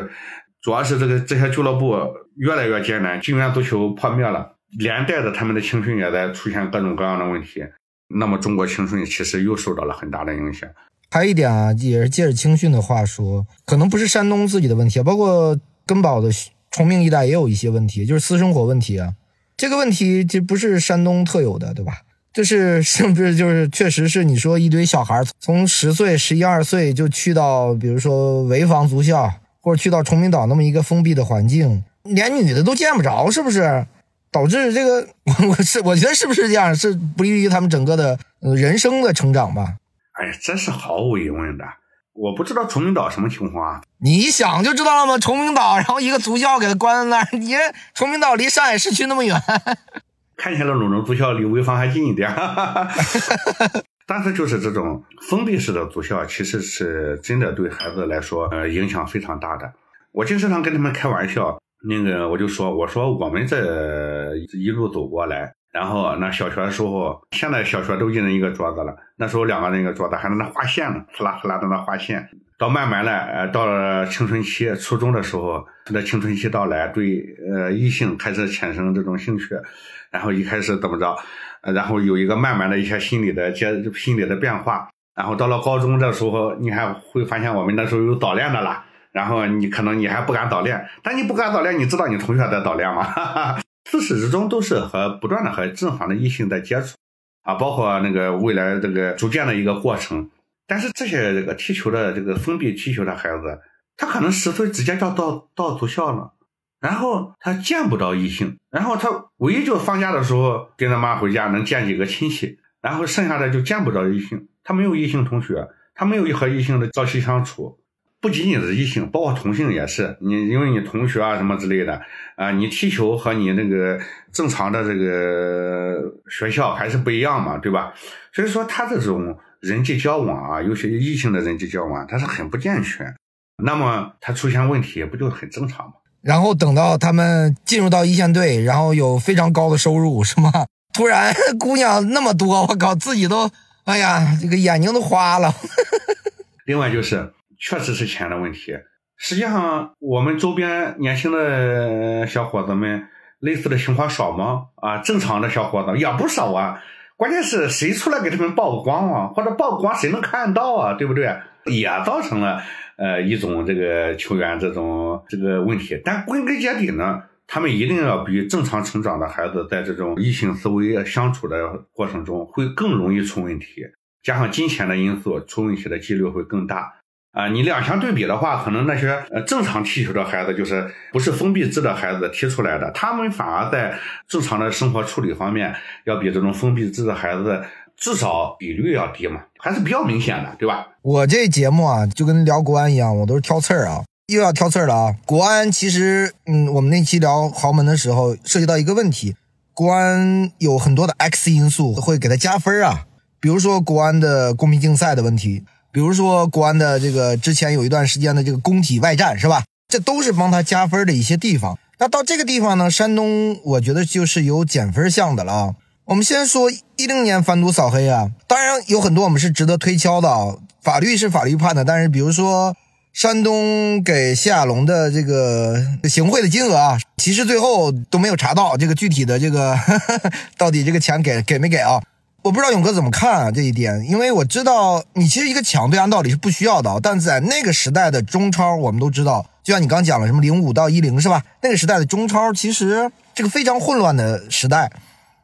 主要是这个这些俱乐部越来越艰难，金元足球破灭了，连带着他们的青训也在出现各种各样的问题。那么中国青训其实又受到了很大的影响。还有一点啊，也是借着青训的话说，可能不是山东自己的问题，包括根宝的崇明一带也有一些问题，就是私生活问题啊。这个问题其实不是山东特有的，对吧？[LAUGHS] 就是是不是就是确实是你说一堆小孩从十岁、十一二岁就去到，比如说潍坊足校。或者去到崇明岛那么一个封闭的环境，连女的都见不着，是不是？导致这个，我是我觉得是不是这样？是不利于他们整个的人生的成长吧？哎呀，这是毫无疑问的。我不知道崇明岛什么情况啊？你一想就知道了吗？崇明岛，然后一个足校给他关在那儿。你崇明岛离上海市区那么远，[LAUGHS] 看起来鲁能足校离潍坊还近一点。[LAUGHS] 但是就是这种封闭式的足校，其实是真的对孩子来说，呃，影响非常大的。我经常跟他们开玩笑，那个我就说，我说我们这一路走过来，然后那小学的时候，现在小学都一人一个桌子了，那时候两个人一个桌子，还在那画线呢，呼啦呼啦在那画线。到慢慢的，呃，到了青春期，初中的时候，的青春期到来，对呃异性开始产生这种兴趣，然后一开始怎么着？然后有一个慢慢的一些心理的接心理的变化，然后到了高中的时候，你还会发现我们那时候有早恋的了，然后你可能你还不敢早恋，但你不敢早恋，你知道你同学在早恋吗？[LAUGHS] 自始至终都是和不断的和正常的异性在接触，啊，包括那个未来这个逐渐的一个过程。但是这些这个踢球的这个封闭踢球的孩子，他可能十岁直接就到到足校了。然后他见不着异性，然后他唯一就放假的时候跟他妈回家能见几个亲戚，然后剩下的就见不着异性。他没有异性同学，他没有和异性的朝夕相处，不仅仅是异性，包括同性也是。你因为你同学啊什么之类的啊，你踢球和你那个正常的这个学校还是不一样嘛，对吧？所以说他这种人际交往啊，尤其异性的人际交往，他是很不健全。那么他出现问题不就很正常吗？然后等到他们进入到一线队，然后有非常高的收入，是吗？[LAUGHS] 突然姑娘那么多，我靠，自己都哎呀，这个眼睛都花了。[LAUGHS] 另外就是，确实是钱的问题。实际上，我们周边年轻的小伙子们，类似的情况少吗？啊，正常的小伙子也不少啊。关键是谁出来给他们曝光啊？或者曝光谁能看到啊？对不对？也造成了。呃，一种这个球员这种这个问题，但归根结底呢，他们一定要比正常成长的孩子，在这种异性思维相处的过程中，会更容易出问题。加上金钱的因素，出问题的几率会更大。啊，你两相对比的话，可能那些呃正常踢球的孩子，就是不是封闭制的孩子踢出来的，他们反而在正常的生活处理方面，要比这种封闭制的孩子。至少比率要低嘛，还是比较明显的，对吧？我这节目啊，就跟聊国安一样，我都是挑刺儿啊，又要挑刺儿了啊。国安其实，嗯，我们那期聊豪门的时候，涉及到一个问题，国安有很多的 X 因素会给他加分啊，比如说国安的公平竞赛的问题，比如说国安的这个之前有一段时间的这个工体外战，是吧？这都是帮他加分的一些地方。那到这个地方呢，山东我觉得就是有减分项的了啊。我们先说一零年反赌扫黑啊，当然有很多我们是值得推敲的啊。法律是法律判的，但是比如说山东给谢亚龙的这个行贿的金额啊，其实最后都没有查到这个具体的这个 [LAUGHS] 到底这个钱给给没给啊？我不知道勇哥怎么看啊这一点，因为我知道你其实一个强对按道理是不需要的，但在那个时代的中超，我们都知道，就像你刚讲了什么零五到一零是吧？那个时代的中超其实这个非常混乱的时代。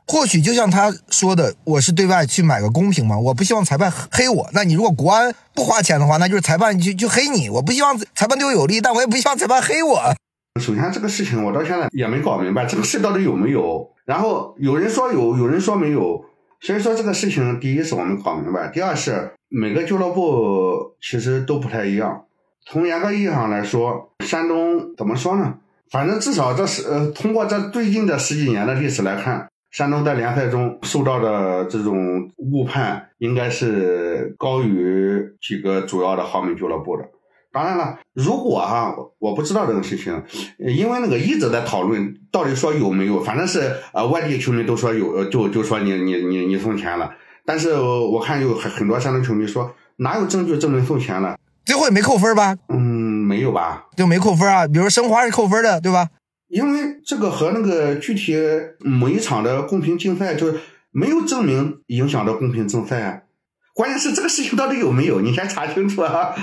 或许就像他说的，我是对外去买个公平嘛，我不希望裁判黑我。那你如果国安不花钱的话，那就是裁判就就黑你。我不希望裁判对我有利，但我也不希望裁判黑我。[LAUGHS] 首先，这个事情我到现在也没搞明白，这个事到底有没有？然后有人说有，有人说没有。所以说这个事情，第一是我们搞明白，第二是每个俱乐部其实都不太一样。从严格意义上来说，山东怎么说呢？反正至少这是呃，通过这最近的十几年的历史来看，山东在联赛中受到的这种误判，应该是高于几个主要的豪门俱乐部的。当然了，如果哈，我不知道这个事情，因为那个一直在讨论，到底说有没有，反正是呃外地球迷都说有，就就说你你你你送钱了，但是我看有很很多山东球迷说哪有证据证明送钱了，最后也没扣分吧？嗯，没有吧？就没扣分啊？比如申花是扣分的，对吧？因为这个和那个具体某一场的公平竞赛，就是没有证明影响到公平竞赛啊。关键是这个事情到底有没有，你先查清楚啊。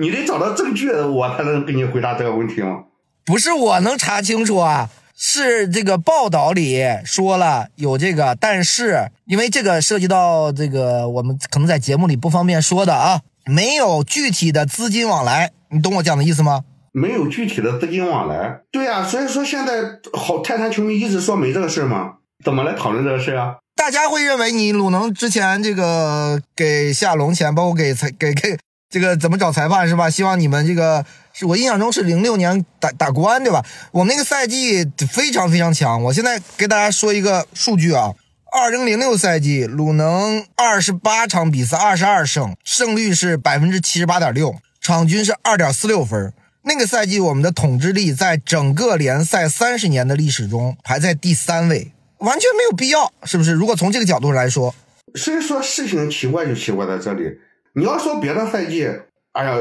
你得找到证据，我才能给你回答这个问题吗？不是我能查清楚啊，是这个报道里说了有这个，但是因为这个涉及到这个，我们可能在节目里不方便说的啊，没有具体的资金往来，你懂我讲的意思吗？没有具体的资金往来，对呀，所以说现在好泰山球迷一直说没这个事儿吗？怎么来讨论这个事啊？大家会认为你鲁能之前这个给夏龙钱，包括给才给给。这个怎么找裁判是吧？希望你们这个是我印象中是零六年打打国安对吧？我们那个赛季非常非常强。我现在给大家说一个数据啊，二零零六赛季鲁能二十八场比赛二十二胜，胜率是百分之七十八点六，场均是二点四六分。那个赛季我们的统治力在整个联赛三十年的历史中排在第三位，完全没有必要，是不是？如果从这个角度来说，所以说事情奇怪就奇怪在这里。你要说别的赛季，哎呀，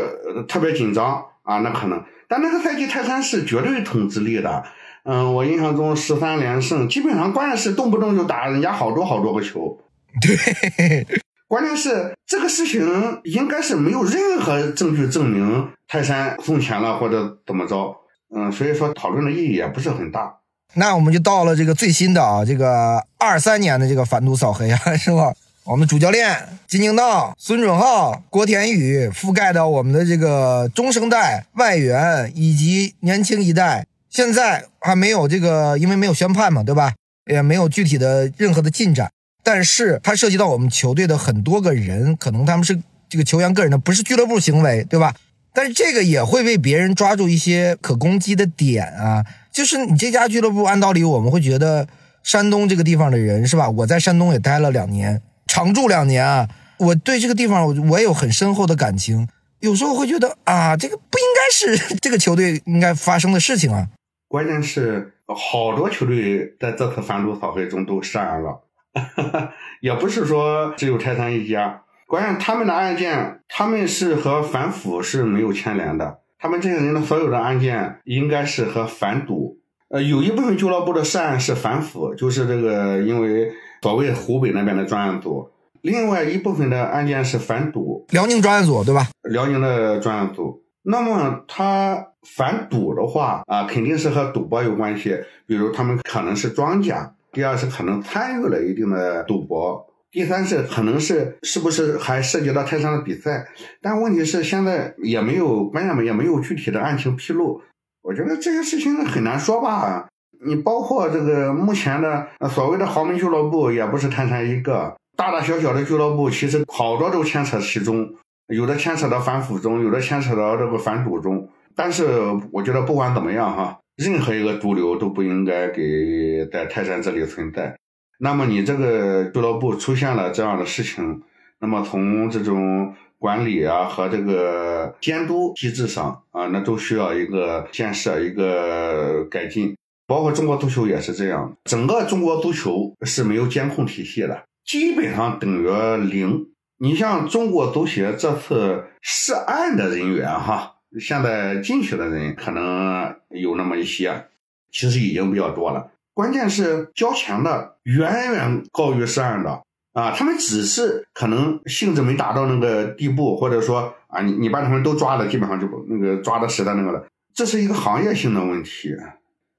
特别紧张啊，那可能。但那个赛季泰山是绝对统治力的，嗯，我印象中十三连胜，基本上关键是动不动就打人家好多好多个球。[LAUGHS] 对，关键是这个事情应该是没有任何证据证明泰山送钱了或者怎么着，嗯，所以说讨论的意义也不是很大。那我们就到了这个最新的啊，这个二三年的这个反赌扫黑啊，是吧？我们主教练金敬道、孙准浩、郭田雨覆盖到我们的这个中生代外援以及年轻一代，现在还没有这个，因为没有宣判嘛，对吧？也没有具体的任何的进展。但是它涉及到我们球队的很多个人，可能他们是这个球员个人的，不是俱乐部行为，对吧？但是这个也会被别人抓住一些可攻击的点啊，就是你这家俱乐部，按道理我们会觉得山东这个地方的人是吧？我在山东也待了两年。常住两年，我对这个地方我我也有很深厚的感情。有时候会觉得啊，这个不应该是 [LAUGHS] 这个球队应该发生的事情啊。关键是好多球队在这次反赌扫黑中都涉案了，[LAUGHS] 也不是说只有泰山一家。关键他们的案件，他们是和反腐是没有牵连的。他们这些人的所有的案件应该是和反赌。呃，有一部分俱乐部的涉案是反腐，就是这个因为。所谓湖北那边的专案组，另外一部分的案件是反赌，辽宁专案组对吧？辽宁的专案组，那么他反赌的话啊，肯定是和赌博有关系，比如他们可能是庄家，第二是可能参与了一定的赌博，第三是可能是是不是还涉及到泰山的比赛？但问题是现在也没有，关键也没有具体的案情披露，我觉得这个事情很难说吧。你包括这个目前的所谓的豪门俱乐部，也不是泰山一个，大大小小的俱乐部其实好多都牵扯其中，有的牵扯到反腐中，有的牵扯到这个反赌中。但是我觉得不管怎么样哈，任何一个毒瘤都不应该给在泰山这里存在。那么你这个俱乐部出现了这样的事情，那么从这种管理啊和这个监督机制上啊，那都需要一个建设，一个改进。包括中国足球也是这样，整个中国足球是没有监控体系的，基本上等于零。你像中国足协这次涉案的人员哈，现在进去的人可能有那么一些，其实已经比较多了。关键是交钱的远远高于涉案的啊，他们只是可能性质没达到那个地步，或者说啊，你你把他们都抓了，基本上就那个抓的实在那个了，这是一个行业性的问题。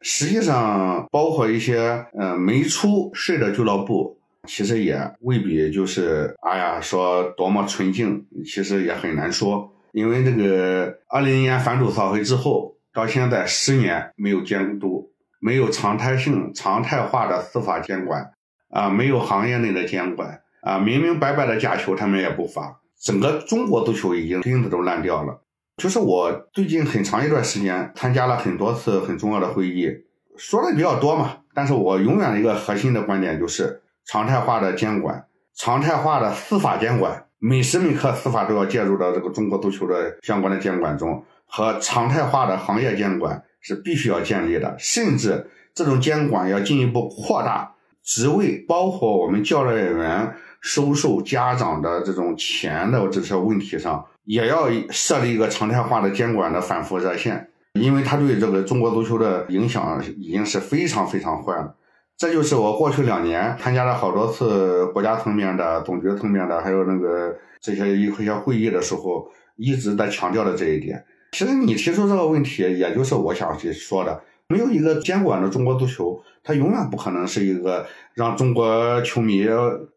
实际上，包括一些呃没出事的俱乐部，其实也未必就是哎呀说多么纯净，其实也很难说。因为这个二零年反赌扫黑之后，到现在十年没有监督，没有常态性、常态化的司法监管，啊，没有行业内的监管啊，明明白白的假球他们也不罚，整个中国足球已经钉子都烂掉了。就是我最近很长一段时间参加了很多次很重要的会议，说的比较多嘛，但是我永远的一个核心的观点就是常态化的监管，常态化的司法监管，每时每刻司法都要介入到这个中国足球的相关的监管中，和常态化的行业监管是必须要建立的，甚至这种监管要进一步扩大，职位包括我们教练员收受家长的这种钱的这些问题上。也要设立一个常态化的监管的反腐热线，因为它对这个中国足球的影响已经是非常非常坏了。这就是我过去两年参加了好多次国家层面的、总局层面的，还有那个这些一些会议的时候，一直在强调的这一点。其实你提出这个问题，也就是我想去说的，没有一个监管的中国足球，它永远不可能是一个让中国球迷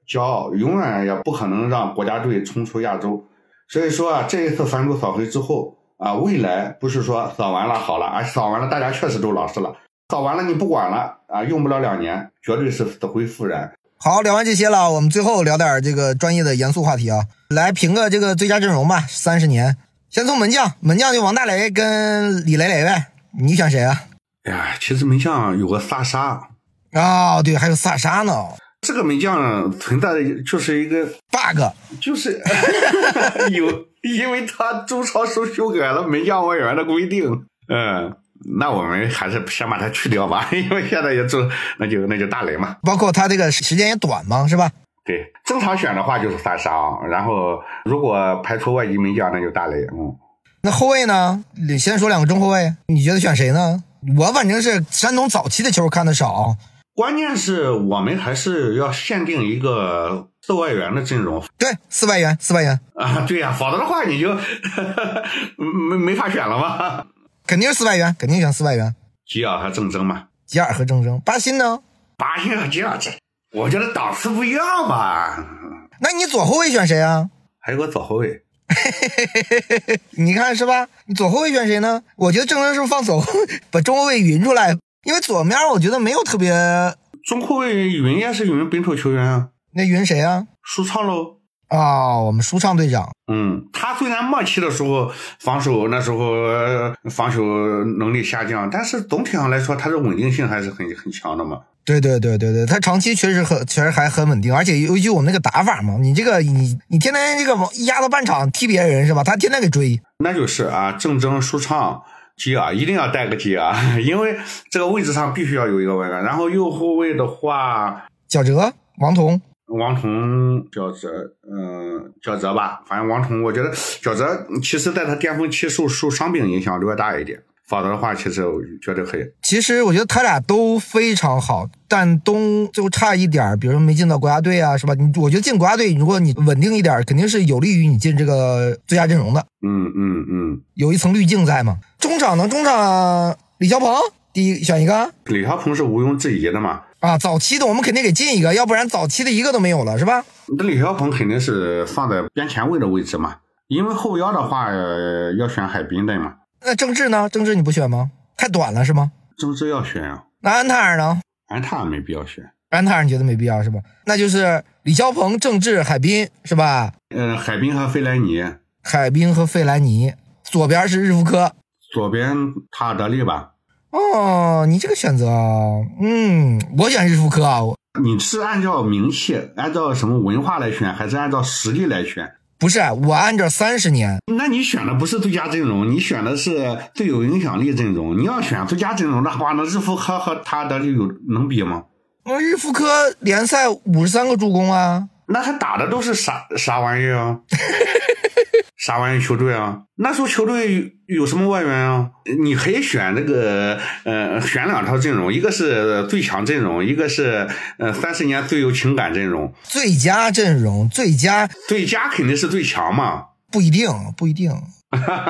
骄傲，永远也不可能让国家队冲出亚洲。所以说啊，这一次反骨扫黑之后啊，未来不是说扫完了好了啊，扫完了大家确实都老实了，扫完了你不管了啊，用不了两年，绝对是死灰复燃。好，聊完这些了，我们最后聊点这个专业的严肃话题啊，来评个这个最佳阵容吧。三十年，先从门将，门将就王大雷跟李雷雷呗，你选谁啊？哎呀，其实门将有个萨沙啊，对，还有萨沙呢。这个门将存在的就是一个 bug，就是 [LAUGHS] 有，因为他周超时候修改了门将外援的规定，嗯，那我们还是先把它去掉吧，[LAUGHS] 因为现在也就那就那就大雷嘛，包括他这个时间也短嘛，是吧？对，正常选的话就是萨沙，然后如果排除外籍门将，那就大雷，嗯。那后卫呢？你先说两个中后卫，你觉得选谁呢？我反正是山东早期的球看的少。关键是我们还是要限定一个四外援的阵容。对，四外援，四外援啊，对呀，否则的话你就 [LAUGHS] 没没法选了嘛。肯定是四外援，肯定选四外援。吉尔和郑铮嘛。吉尔和郑铮，巴辛呢？巴辛和吉尔这，我觉得档次不一样吧。那你左后卫选谁啊？还有个左后卫。[LAUGHS] 你看是吧？你左后卫选谁呢？我觉得郑铮是不是放左后，[LAUGHS] 把中后卫匀出来？因为左面我觉得没有特别中后卫云也是云本土球员啊，那云谁啊？舒畅喽啊，我们舒畅队长。嗯，他虽然末期的时候防守那时候防守能力下降，但是总体上来说他的稳定性还是很很强的嘛。对对对对对，他长期确实很确实还很稳定，而且尤其我们那个打法嘛，你这个你你天天这个压到半场踢别人是吧？他天天给追。那就是啊，郑铮、舒畅。吉尔一定要带个鸡啊，因为这个位置上必须要有一个外援。然后右后卫的话，小哲、王彤、王彤、小哲，嗯，小哲吧。反正王彤，我觉得小哲其实在他巅峰期受受伤病影响略大一点。否则的话，其实我觉得可以。其实我觉得他俩都非常好，但东就差一点比如说没进到国家队啊，是吧？你我觉得进国家队，如果你稳定一点，肯定是有利于你进这个最佳阵容的。嗯嗯嗯，有一层滤镜在嘛。中场呢？中场李霄鹏，第一选一个。李霄鹏是毋庸置疑的嘛？啊，早期的我们肯定给进一个，要不然早期的一个都没有了，是吧？那李霄鹏肯定是放在边前卫的位置嘛，因为后腰的话要选海滨的嘛。那郑智呢？郑智你不选吗？太短了是吗？郑智要选啊。那安踏尔呢？安踏尔没必要选。安踏尔你觉得没必要是吧？那就是李霄鹏、郑智、海滨是吧？呃，海滨和费莱尼。海滨和费莱尼，左边是日夫科，左边塔尔德利吧。哦，你这个选择，嗯，我选日夫科啊。你是按照名气、按照什么文化来选，还是按照实力来选？不是，我按照三十年。那你选的不是最佳阵容，你选的是最有影响力阵容。你要选最佳阵容的话，那日夫科和他的就有能比吗？那日夫科联赛五十三个助攻啊，那他打的都是啥啥玩意儿啊？[LAUGHS] 啥玩意球队啊？那时候球队有什么外援啊？你可以选那个，呃，选两套阵容，一个是最强阵容，一个是呃三十年最有情感阵容。最佳阵容，最佳，最佳肯定是最强嘛？不一定，不一定。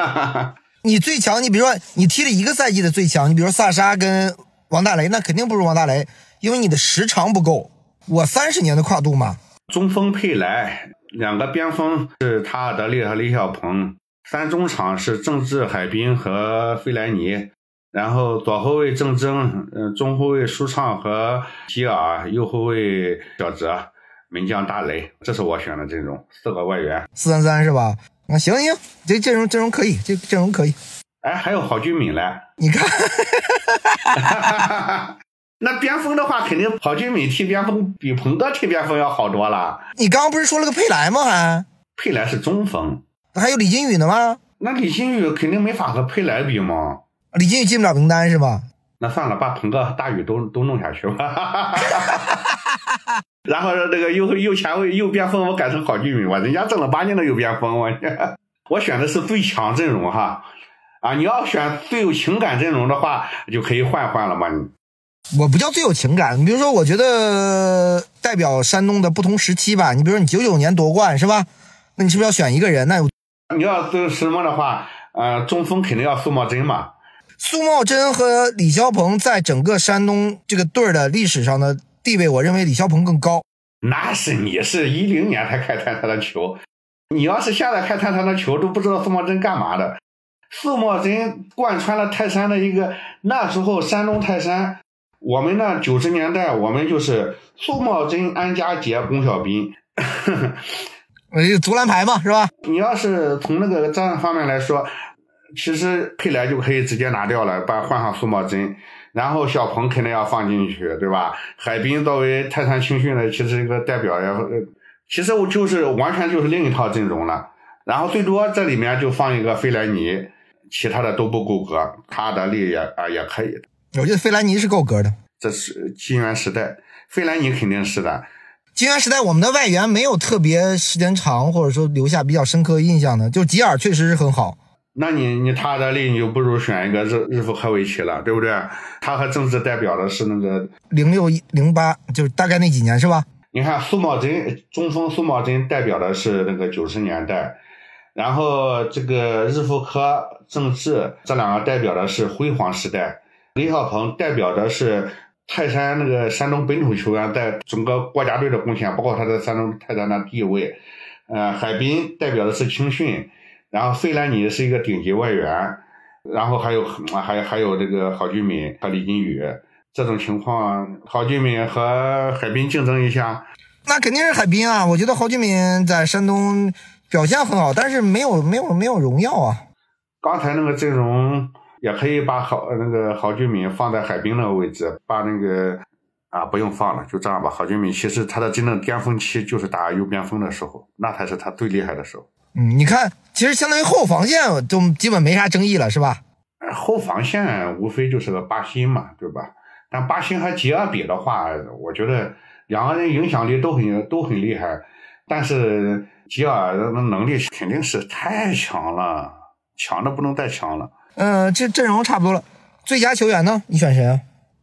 [LAUGHS] 你最强，你比如说你踢了一个赛季的最强，你比如说萨沙跟王大雷，那肯定不如王大雷，因为你的时长不够。我三十年的跨度嘛。中锋佩莱。两个边锋是塔尔德利和李小鹏，三中场是郑智、海滨和费莱尼，然后左后卫郑铮，嗯，中后卫舒畅和吉尔，右后卫小哲，门将大雷，这是我选的阵容，四个外援。四三三是吧？啊，行行，这阵容阵容可以，这阵容可以。哎，还有郝俊敏嘞，你看，[LAUGHS] 那边锋的话，肯定郝俊敏踢边锋比鹏哥踢边锋要好多了。你刚刚不是说了个佩莱吗？还佩莱是中锋，还有李金羽呢吗？那李金羽肯定没法和佩莱比嘛。李金羽进不了名单是吧？那算了，把鹏哥、大宇都都弄下去吧。[LAUGHS] 然后那个右右前卫、右边锋，我改成郝俊敏吧。人家正儿八经的右边锋，我 [LAUGHS] 我选的是最强阵容哈。啊，你要选最有情感阵容的话，就可以换换了嘛。你我不叫最有情感，你比如说，我觉得代表山东的不同时期吧。你比如说，你九九年夺冠是吧？那你是不是要选一个人？那你要是什么的话，呃，中锋肯定要苏茂贞嘛。苏茂贞和李霄鹏在整个山东这个队儿的历史上的地位，我认为李霄鹏更高。那是你是一零年才开泰山的球，你要是现在开泰山的球，都不知道苏茂贞干嘛的。苏茂贞贯穿了泰山的一个那时候山东泰山，我们呢九十年代我们就是苏茂贞、安家杰、龚小斌，呃，[LAUGHS] 足篮排嘛是吧？你要是从那个这样方面来说，其实佩莱就可以直接拿掉了，把换上苏茂贞，然后小鹏肯定要放进去，对吧？海滨作为泰山青训的其实一个代表，也其实我就是完全就是另一套阵容了，然后最多这里面就放一个费莱尼。其他的都不够格，他的力也啊也可以的。我觉得费兰尼是够格的。这是金元时代，费兰尼肯定是的。金元时代我们的外援没有特别时间长，或者说留下比较深刻印象的，就吉尔确实是很好。那你你他德利你就不如选一个日日夫科维奇了，对不对？他和政治代表的是那个零六零八，就是大概那几年是吧？你看苏茂贞中锋苏茂贞代表的是那个九十年代。然后这个日复科、郑智这两个代表的是辉煌时代，李小鹏代表的是泰山那个山东本土球员在整个国家队的贡献，包括他在山东泰山的地位。呃，海滨代表的是青训，然后费兰尼是一个顶级外援，然后还有还还有这个郝俊敏和李金羽这种情况，郝俊敏和海滨竞争一下，那肯定是海滨啊！我觉得郝俊敏在山东。表现很好，但是没有没有没有荣耀啊！刚才那个阵容也可以把郝那个郝俊敏放在海滨那个位置，把那个啊不用放了，就这样吧。郝俊敏其实他的真正巅峰期就是打右边锋的时候，那才是他最厉害的时候。嗯，你看，其实相当于后防线都基本没啥争议了，是吧？后防线无非就是个巴西嘛，对吧？但巴西和吉尔比的话，我觉得两个人影响力都很都很厉害，但是。吉尔的能力肯定是太强了，强的不能再强了。嗯，这阵容差不多了。最佳球员呢？你选谁啊？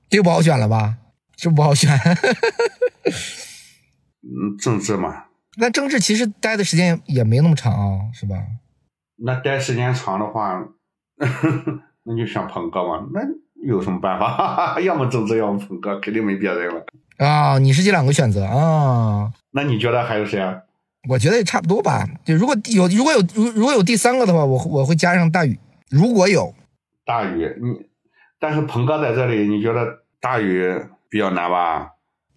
这个不好选了吧？这不好选。嗯，政治嘛。那政治其实待的时间也没那么长啊，是吧？那待时间长的话，[LAUGHS] 那就选鹏哥嘛。那有什么办法？[LAUGHS] 要么政治，要么鹏哥，肯定没别人了。啊，你是这两个选择啊？那你觉得还有谁啊？我觉得也差不多吧。就如果有如果有如如果有第三个的话，我我会加上大宇。如果有大宇，你但是鹏哥在这里，你觉得大宇比较难吧？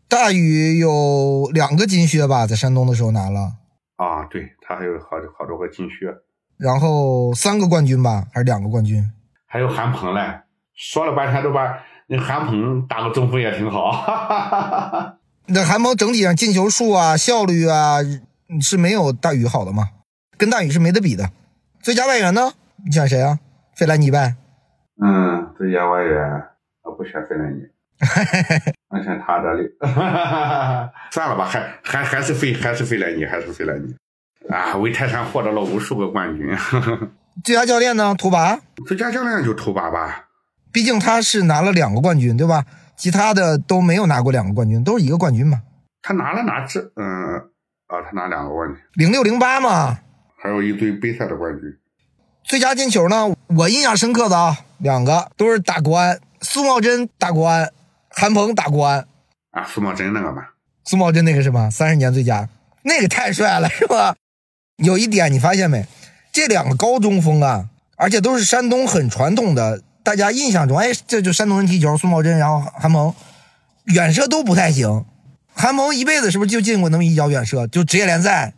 大宇有两个金靴吧，在山东的时候拿了。啊，对他还有好好多个金靴。然后三个冠军吧，还是两个冠军？还有韩鹏嘞，说了半天都把那韩鹏打个中锋也挺好。[LAUGHS] 那韩鹏整体上进球数啊，效率啊。是没有大宇好的吗？跟大宇是没得比的。最佳外援呢？你选谁啊？费兰尼呗。嗯，最佳外援我不选费兰尼，[LAUGHS] 我选塔德利。[LAUGHS] 算了吧，还还还是费还是费兰尼，还是费兰尼。啊，为泰山获得了无数个冠军。[LAUGHS] 最佳教练呢？图拔。最佳教练就图拔吧，毕竟他是拿了两个冠军，对吧？其他的都没有拿过两个冠军，都是一个冠军嘛。他拿了哪支？嗯。啊，他拿两个冠军，零六零八嘛，还有一堆杯赛的冠军。最佳进球呢？我印象深刻的啊，两个都是打国安，苏茂贞打国安，韩鹏打国安。啊，苏茂贞那个嘛，苏茂贞那个是吧？三十年最佳，那个太帅了，是吧？有一点你发现没？这两个高中锋啊，而且都是山东很传统的大家印象中，哎，这就山东人踢球，苏茂贞，然后韩鹏，远射都不太行。韩鹏一辈子是不是就进过那么一脚远射？就职业联赛，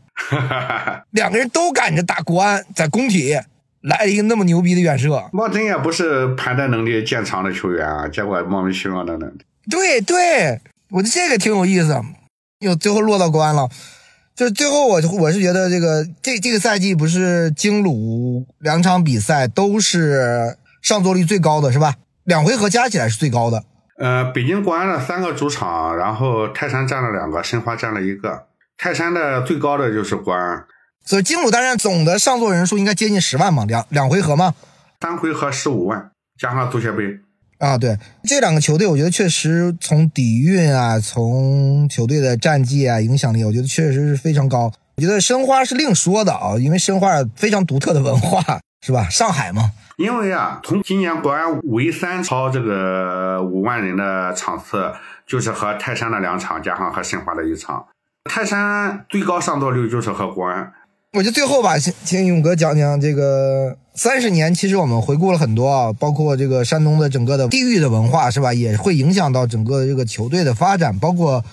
两个人都赶着打国安，在工体来了一个那么牛逼的远射。莫真也不是盘带能力见长的球员啊，结果莫名其妙的呢。对对，我觉得这个挺有意思，又最后落到国安了。就最后我我是觉得这个这这个赛季不是京鲁两场比赛都是上座率最高的是吧？两回合加起来是最高的。呃，北京国安的三个主场，然后泰山占了两个，申花占了一个。泰山的最高的就是国安，所以金鲁大战总的上座人数应该接近十万嘛，两两回合嘛，三回合十五万，加上足协杯。啊，对这两个球队，我觉得确实从底蕴啊，从球队的战绩啊，影响力，我觉得确实是非常高。我觉得申花是另说的啊，因为申花非常独特的文化，是吧？上海嘛。因为啊，从今年国安唯三超这个五万人的场次，就是和泰山的两场，加上和申花的一场。泰山最高上座率就是和国安。我就最后吧，请请勇哥讲讲这个三十年。其实我们回顾了很多啊，包括这个山东的整个的地域的文化，是吧？也会影响到整个这个球队的发展，包括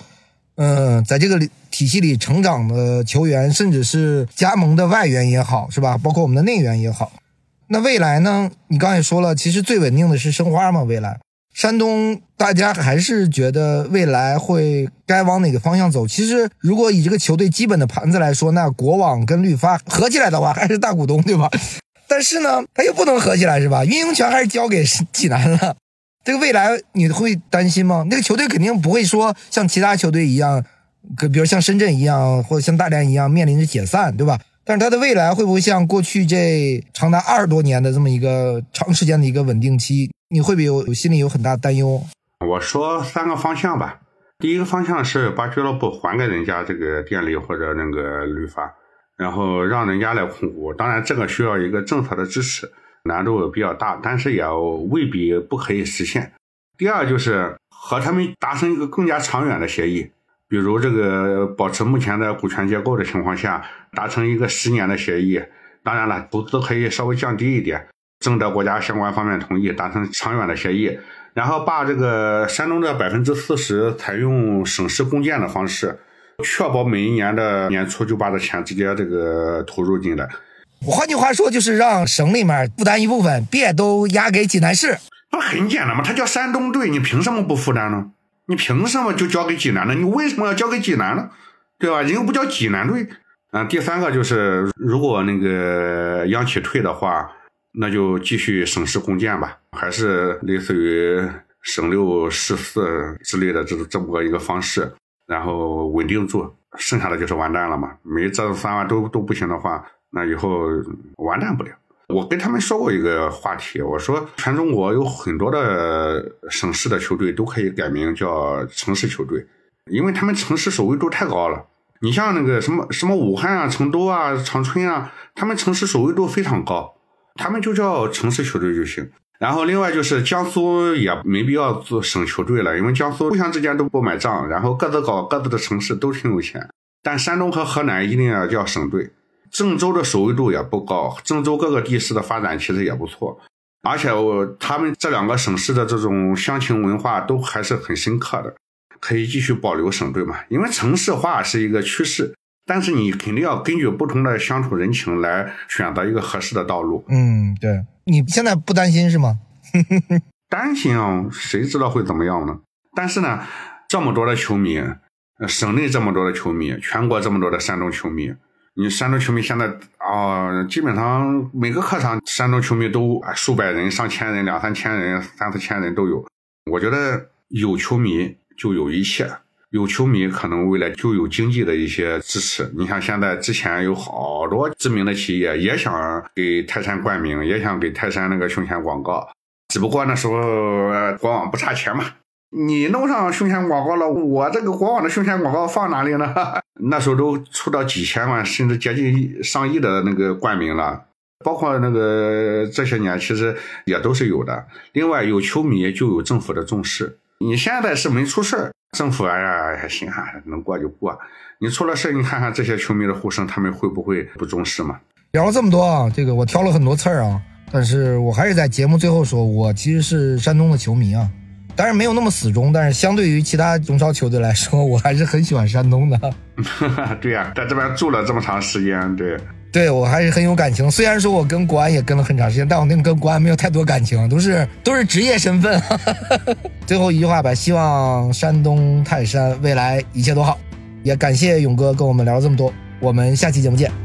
嗯，在这个体系里成长的球员，甚至是加盟的外援也好，是吧？包括我们的内援也好。那未来呢？你刚才说了，其实最稳定的是申花嘛。未来，山东大家还是觉得未来会该往哪个方向走？其实，如果以这个球队基本的盘子来说，那国网跟绿发合起来的话，还是大股东，对吧？[LAUGHS] 但是呢，他又不能合起来，是吧？运营权还是交给济南了。这个未来你会担心吗？那个球队肯定不会说像其他球队一样，比如像深圳一样，或者像大连一样面临着解散，对吧？但是它的未来会不会像过去这长达二十多年的这么一个长时间的一个稳定期？你会不会有心里有很大的担忧？我说三个方向吧。第一个方向是把俱乐部还给人家这个电力或者那个旅发，然后让人家来控股。当然，这个需要一个政策的支持，难度比较大，但是也未必不可以实现。第二就是和他们达成一个更加长远的协议。比如这个保持目前的股权结构的情况下，达成一个十年的协议，当然了，投资可以稍微降低一点，征得国家相关方面同意，达成长远的协议，然后把这个山东的百分之四十采用省市共建的方式，确保每一年的年初就把这钱直接这个投入进来。换句话说，就是让省里面负担一部分，别都压给济南市。不很简单吗？它叫山东队，你凭什么不负担呢？你凭什么就交给济南呢？你为什么要交给济南呢？对吧？人又不叫济南队。啊，第三个就是，如果那个央企退的话，那就继续省市共建吧，还是类似于省六市四之类的这这么个一个方式，然后稳定住，剩下的就是完蛋了嘛。没这三万都都不行的话，那以后完蛋不了。我跟他们说过一个话题，我说全中国有很多的省市的球队都可以改名叫城市球队，因为他们城市首位度太高了。你像那个什么什么武汉啊、成都啊、长春啊，他们城市首位度非常高，他们就叫城市球队就行。然后另外就是江苏也没必要做省球队了，因为江苏互相之间都不买账，然后各自搞各自的城市都挺有钱。但山东和河南一定要叫省队。郑州的首位度也不高，郑州各个地市的发展其实也不错，而且我他们这两个省市的这种乡情文化都还是很深刻的，可以继续保留省队嘛？因为城市化是一个趋势，但是你肯定要根据不同的相处人情来选择一个合适的道路。嗯，对，你现在不担心是吗？[LAUGHS] 担心啊，谁知道会怎么样呢？但是呢，这么多的球迷，省内这么多的球迷，全国这么多的山东球迷。你山东球迷现在啊，基本上每个客场山东球迷都数百人、上千人、两三千人、三四千人都有。我觉得有球迷就有一切，有球迷可能未来就有经济的一些支持。你像现在之前有好多知名的企业也想给泰山冠名，也想给泰山那个胸前广告，只不过那时候国网不差钱嘛。你弄上胸前广告了，我这个国网的胸前广告放哪里呢？[LAUGHS] 那时候都出到几千万，甚至接近上亿的那个冠名了，包括那个这些年其实也都是有的。另外，有球迷就有政府的重视。你现在是没出事儿政府哎呀还行哈，能过就过。你出了事你看看这些球迷的呼声，他们会不会不重视嘛？聊了这么多啊，这个我挑了很多刺儿啊。但是我还是在节目最后说，我其实是山东的球迷啊，当然没有那么死忠，但是相对于其他中超球队来说，我还是很喜欢山东的。[LAUGHS] 对呀、在这边住了这么长时间，对，对我还是很有感情，虽然说我跟国安也跟了很长时间，但我跟跟国安没有太多感情，都是都是职业身份。[LAUGHS] 最后一句话吧，希望山东泰山未来一切都好，也感谢勇哥跟我们聊了这么多，我们下期节目见。